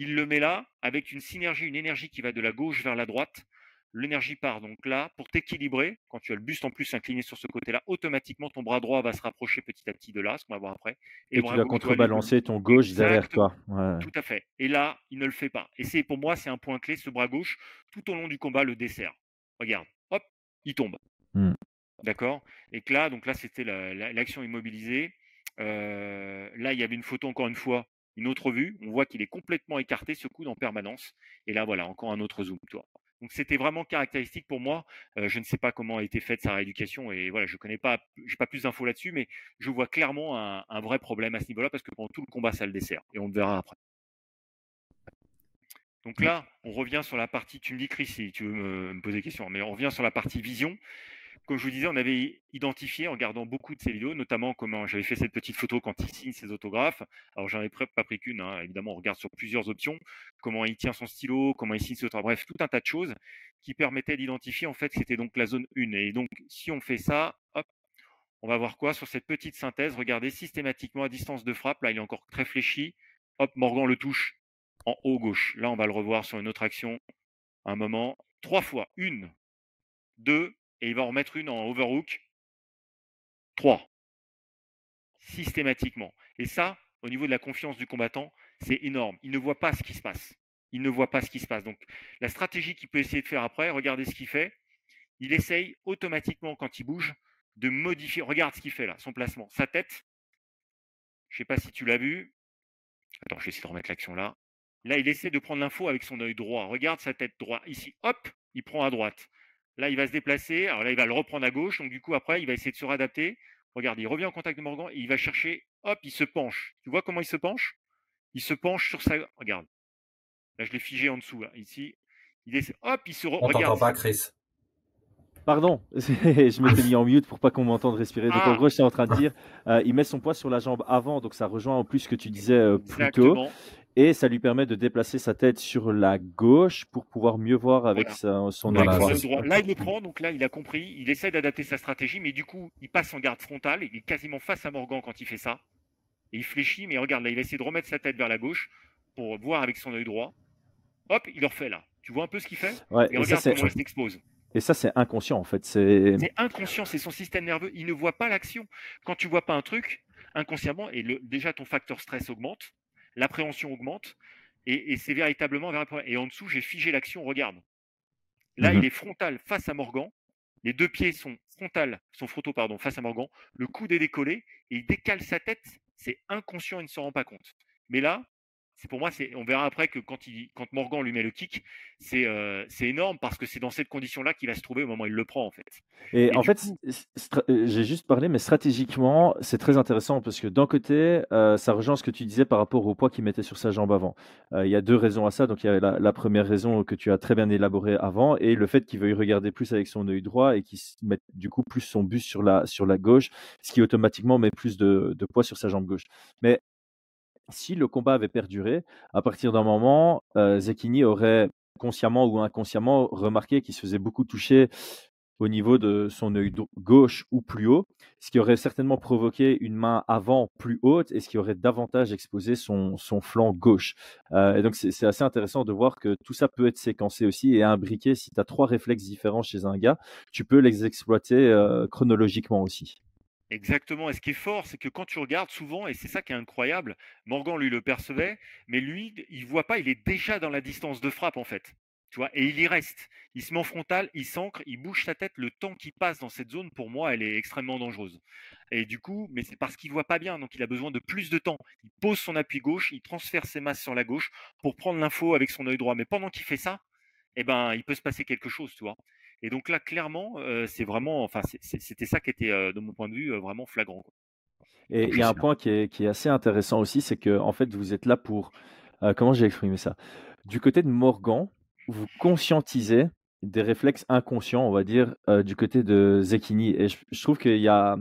il le met là avec une synergie, une énergie qui va de la gauche vers la droite. L'énergie part donc là pour t'équilibrer. Quand tu as le buste en plus incliné sur ce côté-là, automatiquement ton bras droit va se rapprocher petit à petit de là, ce qu'on va voir après. Et, tu vas contrebalancer ton gauche derrière toi. Tout à fait. Et là, il ne le fait pas. Et c'est pour moi, c'est un point clé. Ce bras gauche, tout au long du combat, le dessert. Regarde, hop, il tombe. Mmh. D'accord? Et que là, donc là, c'était l'action immobilisée. Euh, là, il y avait une photo encore une fois une autre vue, on voit qu'il est complètement écarté ce coude en permanence. Et là, voilà, encore un autre zoom. Donc c'était vraiment caractéristique pour moi. Euh, je ne sais pas comment a été faite sa rééducation et voilà, je connais pas, j'ai pas plus d'infos là-dessus, mais je vois clairement un, vrai problème à ce niveau-là parce que pendant tout le combat, ça le dessert et on le verra après. Donc là, on revient sur la partie, tu me dis Chris si tu veux me, me poser des questions, mais on revient sur la partie vision. Comme je vous disais, on avait identifié en regardant beaucoup de ces vidéos, notamment comment j'avais fait cette petite photo quand il signe ses autographes. Alors j'en ai pas pris qu'une, hein. évidemment on regarde sur plusieurs options, comment il tient son stylo, comment il signe ses autographes, bref, tout un tas de choses qui permettaient d'identifier en fait que c'était donc la zone 1. Et donc si on fait ça, on va voir quoi sur cette petite synthèse. Regardez systématiquement à distance de frappe, là il est encore très fléchi. Hop, Morgan le touche en haut gauche. Là on va le revoir sur une autre action. Un moment, trois fois, une, 2, et il va en remettre une en overhook. 3. Systématiquement. Et ça, au niveau de la confiance du combattant, c'est énorme. Il ne voit pas ce qui se passe. Il ne voit pas ce qui se passe. Donc, la stratégie qu'il peut essayer de faire après, regardez ce qu'il fait. Il essaye automatiquement, quand il bouge, de modifier. Regarde ce qu'il fait là, son placement. Sa tête, je ne sais pas si tu l'as vu. Attends, je vais essayer de remettre l'action là. Là, il essaie de prendre l'info avec son œil droit. Regarde sa tête droite. Ici, hop, il prend à droite. Là, il va se déplacer. Alors là, il va le reprendre à gauche. Donc, du coup, après, il va essayer de se réadapter. Regarde, il revient en contact de Morgan et il va chercher. Hop, il se penche. Tu vois comment il se penche? Il se penche sur sa. Regarde. Là, je l'ai figé en dessous. Ici, il essaie. Hop, il se. On regarde. pas, Chris. Pardon, je m'étais mis en mute pour pas qu'on m'entende respirer. Donc en ah. gros, je suis en train de dire, euh, il met son poids sur la jambe avant, donc ça rejoint en plus ce que tu disais euh, plus tôt. Et ça lui permet de déplacer sa tête sur la gauche pour pouvoir mieux voir avec son œil droit. Là, il le prend, donc là, il a compris. Il essaie d'adapter sa stratégie, mais du coup, il passe en garde frontale. Il est quasiment face à Morgan quand il fait ça. Et il fléchit, mais regarde, là, il essaie de remettre sa tête vers la gauche pour voir avec son œil droit. Hop, il le refait là. Tu vois un peu ce qu'il fait? Et regarde comment il s'expose. Et ça, c'est inconscient en fait. C'est inconscient, c'est son système nerveux. Il ne voit pas l'action. Quand tu vois pas un truc, inconsciemment, et déjà ton facteur stress augmente, l'appréhension augmente, et, c'est véritablement Et en dessous, j'ai figé l'action, regarde. Là, il mhm. est frontal face à Morgan. Les deux pieds sont frontal, sont frontaux pardon, face à Morgan. Le coude est décollé et il décale sa tête. C'est inconscient, il ne se rend pas compte. Mais là, c'est pour moi, on verra après que quand, il, quand Morgan lui met le kick, c'est, euh, c'est énorme parce que c'est dans cette condition-là qu'il va se trouver au moment où il le prend en fait. Et, en fait, euh, j'ai juste parlé, mais stratégiquement, c'est très intéressant parce que d'un côté, euh, ça rejoint ce que tu disais par rapport au poids qu'il mettait sur sa jambe avant. il y a deux raisons à ça. Donc il y a la, première raison que tu as très bien élaborée avant et le fait qu'il veuille regarder plus avec son œil droit et qu'il mette du coup plus son bus sur la, sur la gauche, ce qui automatiquement met plus de, de poids sur sa jambe gauche. Mais si le combat avait perduré, à partir d'un moment, euh, Zekini aurait consciemment ou inconsciemment remarqué qu'il se faisait beaucoup toucher au niveau de son œil gauche ou plus haut, ce qui aurait certainement provoqué une main avant plus haute et ce qui aurait davantage exposé son, flanc gauche. Euh, et donc c'est assez intéressant de voir que tout ça peut être séquencé aussi et imbriqué. Si tu as trois réflexes différents chez un gars, tu peux les exploiter euh, chronologiquement aussi. Exactement. Et ce qui est fort, c'est que quand tu regardes souvent, et c'est ça qui est incroyable, Morgan lui le percevait, mais lui, il voit pas, il est déjà dans la distance de frappe en fait. Tu vois, et il y reste. Il se met en frontal, il s'ancre, il bouge sa tête. Le temps qui passe dans cette zone, pour moi, elle est extrêmement dangereuse. Et du coup, mais c'est parce qu'il voit pas bien, donc il a besoin de plus de temps. Il pose son appui gauche, il transfère ses masses sur la gauche pour prendre l'info avec son œil droit. Mais pendant qu'il fait ça, eh ben, il peut se passer quelque chose, tu vois. Et donc là, clairement, c'est vraiment, enfin, c'était ça qui était, de mon point de vue, vraiment flagrant. Et il y a un point qui est, qui est, assez intéressant aussi, c'est que en fait, vous êtes là pour, comment j'ai exprimé ça? Du côté de Morgan, vous conscientisez des réflexes inconscients, on va dire, du côté de Zekini. Et je trouve qu'il y a,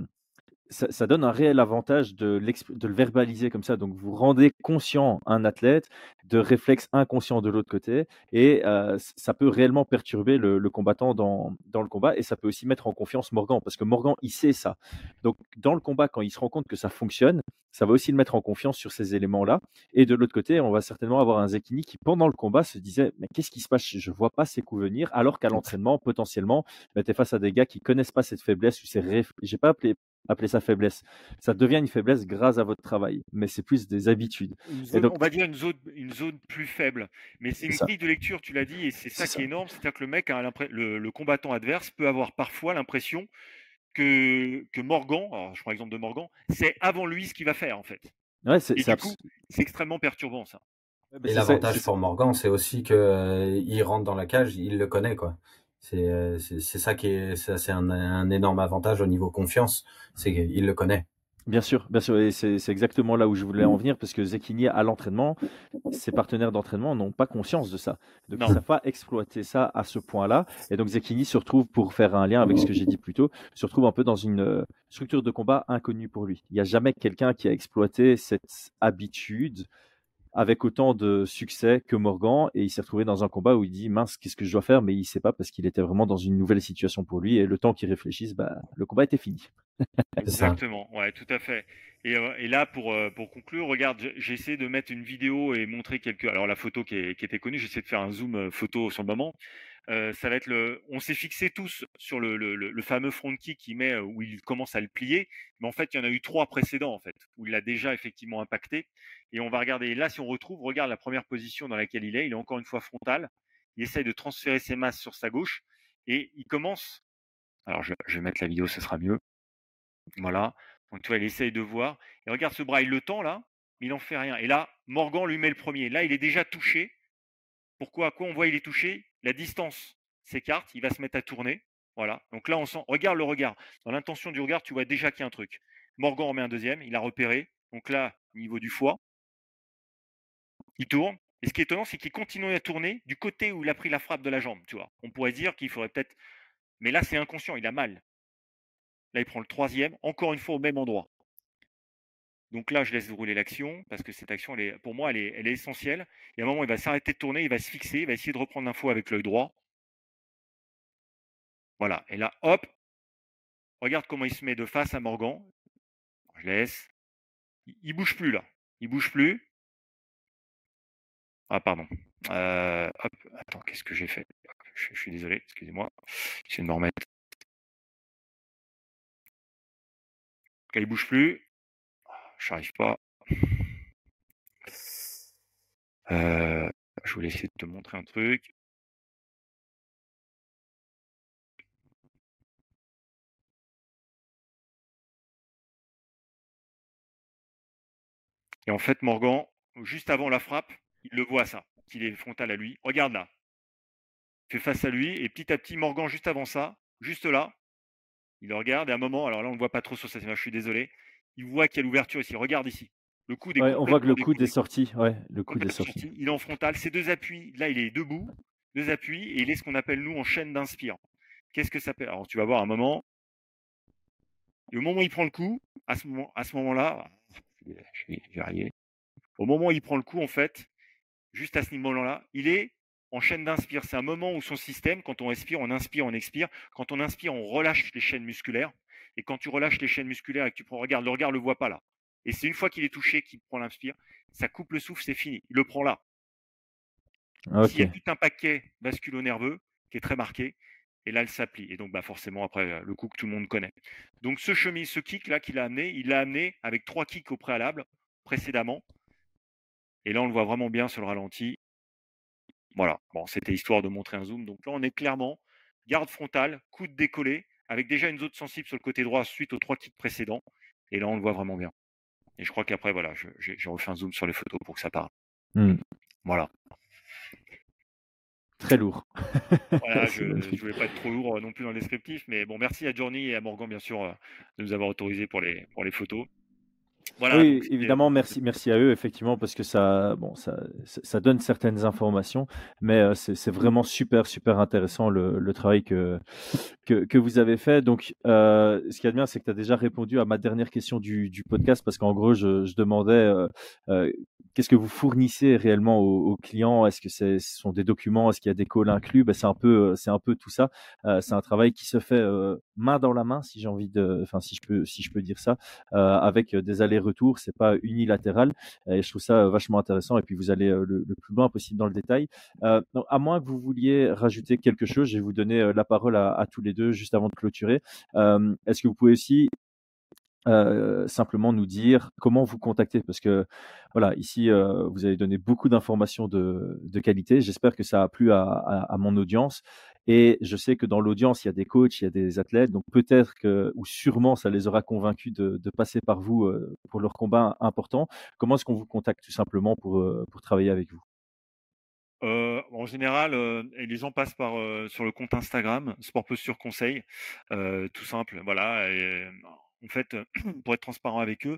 ça, donne un réel avantage de, de, le verbaliser comme ça. Donc, vous rendez conscient un athlète de réflexes inconscients de l'autre côté et euh, ça peut réellement perturber le, combattant dans, dans, le combat et ça peut aussi mettre en confiance Morgan parce que Morgan, il sait ça. Donc, dans le combat, quand il se rend compte que ça fonctionne, ça va aussi le mettre en confiance sur ces éléments-là. Et de l'autre côté, on va certainement avoir un Zekini qui, pendant le combat, se disait Mais qu'est-ce qui se passe? Je ne vois pas ces coups venir. Alors qu'à l'entraînement, potentiellement, bah, tu es face à des gars qui connaissent pas cette faiblesse ou ces réf... J'ai pas appelé appeler ça faiblesse. Ça devient une faiblesse grâce à votre travail, mais c'est plus des habitudes. on va dire une zone, une zone plus faible, mais c'est une grille de lecture, tu l'as dit, et c'est ça qui est énorme, c'est-à-dire que le mec, a le, le, combattant adverse peut avoir parfois l'impression que, que Morgan, alors je prends l'exemple de Morgan, c'est avant lui ce qu'il va faire en fait. Ouais, c'est, c'est extrêmement perturbant ça. Et l'avantage pour Morgan, c'est aussi qu'il euh, rentre dans la cage, il le connaît quoi. Euh, c'est c'est ça qui est c'est un, un, énorme avantage au niveau confiance, c'est qu'il le connaît. Bien sûr, bien sûr, et c'est exactement là où je voulais en venir, parce que Zekini, à l'entraînement, ses partenaires d'entraînement n'ont pas conscience de ça. Donc, ils ne savent pas exploiter ça à ce point-là. Et donc, Zekini se retrouve, pour faire un lien avec ce que j'ai dit plus tôt, se retrouve un peu dans une euh, structure de combat inconnue pour lui. Il n'y a jamais quelqu'un qui a exploité cette habitude avec autant de succès que Morgan et il s'est retrouvé dans un combat où il dit mince qu'est-ce que je dois faire? Mais il sait pas parce qu'il était vraiment dans une nouvelle situation pour lui et le temps qu'il réfléchisse bah, le combat était fini. Exactement, ouais tout à fait. Et, euh, et là pour euh, pour conclure, regarde j'ai essayé de mettre une vidéo et montrer quelques alors la photo qui, qui était connue, j'essaie de faire un zoom euh, photo sur le moment. On s'est fixé tous sur le, fameux front kick qui met où il commence à le plier, mais en fait, il y en a eu trois précédents en fait où il l'a déjà effectivement impacté. Et on va regarder. là, si on retrouve, regarde la première position dans laquelle il est. Il est encore une fois frontal. Il essaye de transférer ses masses sur sa gauche et il commence. Alors, je, je vais mettre la vidéo, ce sera mieux. Voilà. Donc, tu vois, il essaye de voir. Et regarde ce bras, il le tend là, mais il n'en fait rien. Et là, Morgan lui met le premier. Là, il est déjà touché. Pourquoi À quoi on voit il est touché La distance s'écarte, il va se mettre à tourner. Voilà. Donc là, on sent. Regarde le regard. Dans l'intention du regard, tu vois déjà qu'il y a un truc. Morgan remet un deuxième. Il a repéré. Donc là, niveau du foie, il tourne. Et ce qui est étonnant, c'est qu'il continue à tourner du côté où il a pris la frappe de la jambe. Tu vois. On pourrait dire qu'il faudrait peut-être. Mais là, c'est inconscient. Il a mal. Là, il prend le troisième, encore une fois au même endroit. Donc là, je laisse rouler l'action parce que cette action, est, pour moi, elle est, elle est essentielle. Et à un moment, il va s'arrêter de tourner, il va se fixer, il va essayer de reprendre l'info avec l'œil droit. Voilà. Et là, hop, regarde comment il se met de face à Morgan. Je laisse. Il, bouge plus là. Il bouge plus. Ah, pardon. Euh, hop, attends, qu'est-ce que j'ai fait? Je, suis désolé, excusez-moi. J'essaie de me remettre. il bouge plus. Je n'arrive pas. Euh, je voulais essayer de te montrer un truc. Et en fait, Morgan, juste avant la frappe, il le voit ça, qu'il est frontal à lui. Regarde là. Il fait face à lui et petit à petit, Morgan, juste avant ça, juste là, il le regarde et à un moment, alors là, on ne voit pas trop sur cette image, je suis désolé il voit qu'il y a l'ouverture ici. Regarde ici. Le coude est on voit que le coude est sorti. Ouais, le coude est sorti. Il est en frontal. Ces deux appuis, là, il est debout, deux appuis, et il est ce qu'on appelle nous en chaîne d'inspire. Qu'est-ce que ça fait? Alors, tu vas voir un moment. Et au moment où il prend le coup, à ce moment, à ce moment-là, Au moment où il prend le coup, en fait, juste à ce niveau-là, il est en chaîne d'inspire. C'est un moment où son système, quand on respire, on inspire, on expire. Quand on inspire, on relâche les chaînes musculaires. Et quand tu relâches les chaînes musculaires et que tu prends, regarde, le regard ne le voit pas là. Et c'est une fois qu'il est touché qu'il prend l'inspire, ça coupe le souffle, c'est fini. Il le prend là. Il y a tout un paquet vasculo-nerveux qui est très marqué, et là, elle s'applique. Et donc, bah, forcément, après, le coup que tout le monde connaît. Donc, ce chemin, ce kick là qu'il a amené, il l'a amené avec trois kicks au préalable, précédemment. Et là, on le voit vraiment bien sur le ralenti. Voilà. Bon, c'était histoire de montrer un zoom. Donc là, on est clairement garde frontale, coude décollé, avec déjà une zone sensible sur le côté droit suite aux trois kicks précédents. Et là, on le voit vraiment bien. Et je crois qu'après, voilà, j'ai refait un zoom sur les photos pour que ça parle. Mmh. Voilà. Très lourd. voilà, je ne voulais pas être trop lourd euh, non plus dans le descriptif, mais bon, merci à Journey et à Morgan, bien sûr, euh, de nous avoir autorisé pour les, pour les photos oui, évidemment, merci, merci à eux, effectivement, parce que ça, bon, ça, ça donne certaines informations, mais euh, c'est vraiment super, super intéressant le, le travail que, que, que, vous avez fait. Donc, euh, ce qui est bien, c'est que tu as déjà répondu à ma dernière question du, du podcast, parce qu'en gros, je, je demandais euh, euh qu'est-ce que vous fournissez réellement aux, clients? Est-ce que ce sont des documents? Est-ce qu'il y a des calls inclus? Ben, C'est un, peu, un peu tout ça. c'est un travail qui se fait main dans la main, si j'ai envie de, enfin, si je peux, si je peux dire ça, avec des allers retour, c'est pas unilatéral. Et je trouve ça vachement intéressant. Et puis vous allez le, plus loin possible dans le détail. à moins que vous vouliez rajouter quelque chose, je vais vous donner la parole à, tous les deux juste avant de clôturer. Est-ce que vous pouvez aussi simplement nous dire comment vous contacter? Parce que voilà ici vous avez donné beaucoup d'informations de, qualité j'espère que ça a plu à, mon audience et je sais que dans l'audience, il y a des coachs, il y a des athlètes, donc peut-être que, ou sûrement, ça les aura convaincus de, passer par vous euh, pour leur combat important. Comment est-ce qu'on vous contacte tout simplement pour, euh, pour travailler avec vous? Euh, en général, les gens passent par sur le compte Instagram Sport Posture Conseil, tout simple. Voilà. En fait, pour être transparent avec eux,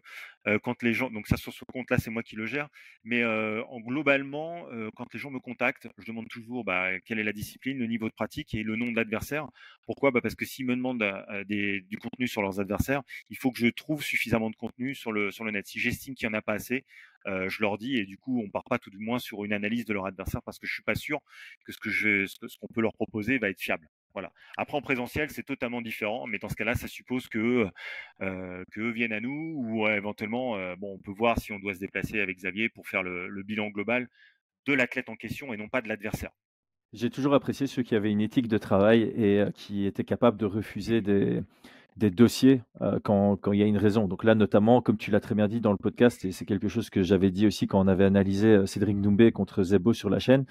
quand les gens, donc ça sur ce compte-là, c'est moi qui le gère, mais en globalement, quand les gens me contactent, je demande toujours bah, quelle est la discipline, le niveau de pratique et le nom de l'adversaire. Pourquoi? Bah, Parce que s'ils me demandent du contenu sur leurs adversaires, il faut que je trouve suffisamment de contenu sur le, net. Si j'estime qu'il n'y en a pas assez, je leur dis et du coup, on part pas tout du moins sur une analyse de leur adversaire parce que je suis pas sûr que ce que ce qu'on peut leur proposer va être fiable. Voilà. Après en présentiel, c'est totalement différent, mais dans ce cas-là, ça suppose que euh, que viennent à nous ou éventuellement, euh, bon, on peut voir si on doit se déplacer avec Xavier pour faire le, bilan global de l'athlète en question et non pas de l'adversaire. J'ai toujours apprécié ceux qui avaient une éthique de travail et qui étaient capables de refuser des, des dossiers quand, quand il y a une raison. Donc là, notamment, comme tu l'as très bien dit dans le podcast, et c'est quelque chose que j'avais dit aussi quand on avait analysé Cédric Doumbé contre Zebo sur la chaîne,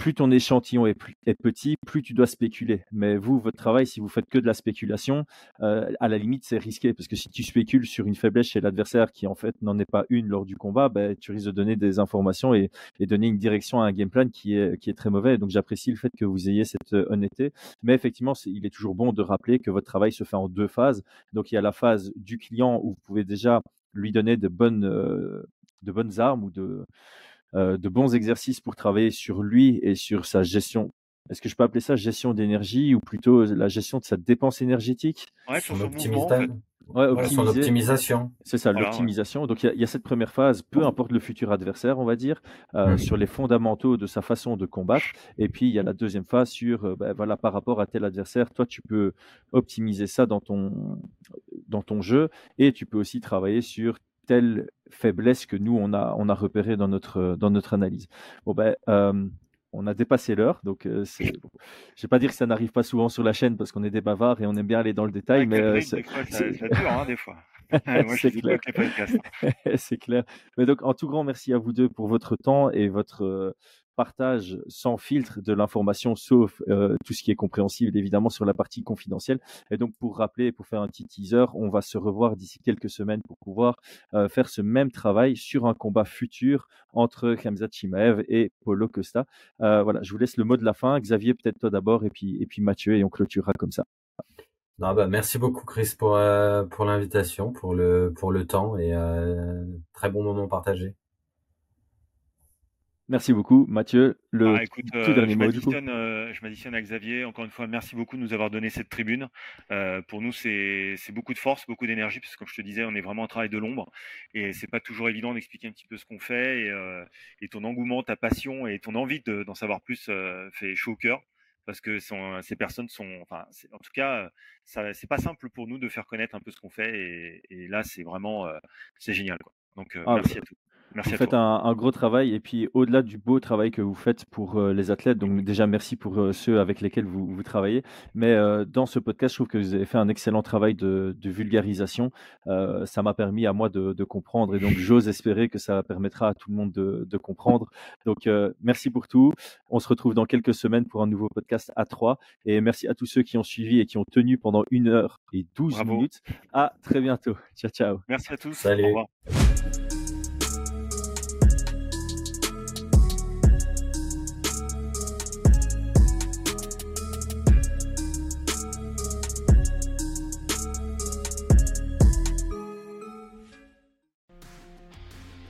plus ton échantillon est, petit, plus tu dois spéculer. Mais vous, votre travail, si vous faites que de la spéculation, euh, à la limite, c'est risqué parce que si tu spécules sur une faiblesse chez l'adversaire qui en fait n'en est pas une lors du combat, ben, tu risques de donner des informations et, donner une direction à un game plan qui est, très mauvais. Donc j'apprécie le fait que vous ayez cette euh, honnêteté. Mais effectivement, il est toujours bon de rappeler que votre travail se fait en deux phases. Donc il y a la phase du client où vous pouvez déjà lui donner de bonnes, euh, de bonnes armes ou de euh, de bons exercices pour travailler sur lui et sur sa gestion. Est-ce que je peux appeler ça gestion d'énergie ou plutôt la gestion de sa dépense énergétique? Ouais, son, optimisation. C'est ça, l'optimisation. Donc il y, a cette première phase, peu importe le futur adversaire, on va dire, euh, sur les fondamentaux de sa façon de combattre. Et puis il y a la deuxième phase sur, euh, ben, voilà, par rapport à tel adversaire, toi tu peux optimiser ça dans ton, dans ton jeu et tu peux aussi travailler sur telle faiblesse que nous, on a, on a repéré dans notre, dans notre analyse. Bon, ben, euh, on a dépassé l'heure, donc euh, je ne vais pas dire que ça n'arrive pas souvent sur la chaîne parce qu'on est des bavards et on aime bien aller dans le détail, mais euh, c'est dur hein, des fois. c'est clair. c'est clair. Mais donc, en tout grand merci à vous deux pour votre temps et votre partage sans filtre de l'information, sauf euh, tout ce qui est compréhensible évidemment sur la partie confidentielle. Et donc pour rappeler, pour faire un petit teaser, on va se revoir d'ici quelques semaines pour pouvoir euh, faire ce même travail sur un combat futur entre Khamzat Chimaev et Polo Costa. Euh, voilà, je vous laisse le mot de la fin. Xavier, peut-être toi d'abord, et puis, et puis Mathieu, et on clôturera comme ça. Non, bah, merci beaucoup Chris pour, pour l'invitation, pour le, pour le temps et très bon moment partagé. Merci beaucoup, Mathieu. Le ah, écoute, euh, dernier mot, euh, je m'additionne à Xavier. Encore une fois, merci beaucoup de nous avoir donné cette tribune. Euh, pour nous, c'est beaucoup de force, beaucoup d'énergie, parce que comme je te disais, on est vraiment en travail de l'ombre. Et c'est pas toujours évident d'expliquer un petit peu ce qu'on fait. Et, et, ton engouement, ta passion et ton envie d'en savoir plus fait chaud au cœur. Parce que ces personnes sont. Enfin, en tout cas, c'est pas simple pour nous de faire connaître un peu ce qu'on fait. Et, et là, c'est vraiment. c'est génial. Quoi. Donc, ah, merci à tous vous faites un, gros travail et puis au-delà du beau travail que vous faites pour euh, les athlètes, donc déjà merci pour euh, ceux avec lesquels vous, vous travaillez, mais euh, dans ce podcast, je trouve que vous avez fait un excellent travail de, vulgarisation. ça m'a permis à moi de, comprendre et donc j'ose espérer que ça permettra à tout le monde de, comprendre. Donc merci pour tout. On se retrouve dans quelques semaines pour un nouveau podcast à 3 et merci à tous ceux qui ont suivi et qui ont tenu pendant une heure et 12 minutes. À très bientôt. Ciao, ciao. Merci à tous. Salut. Au revoir.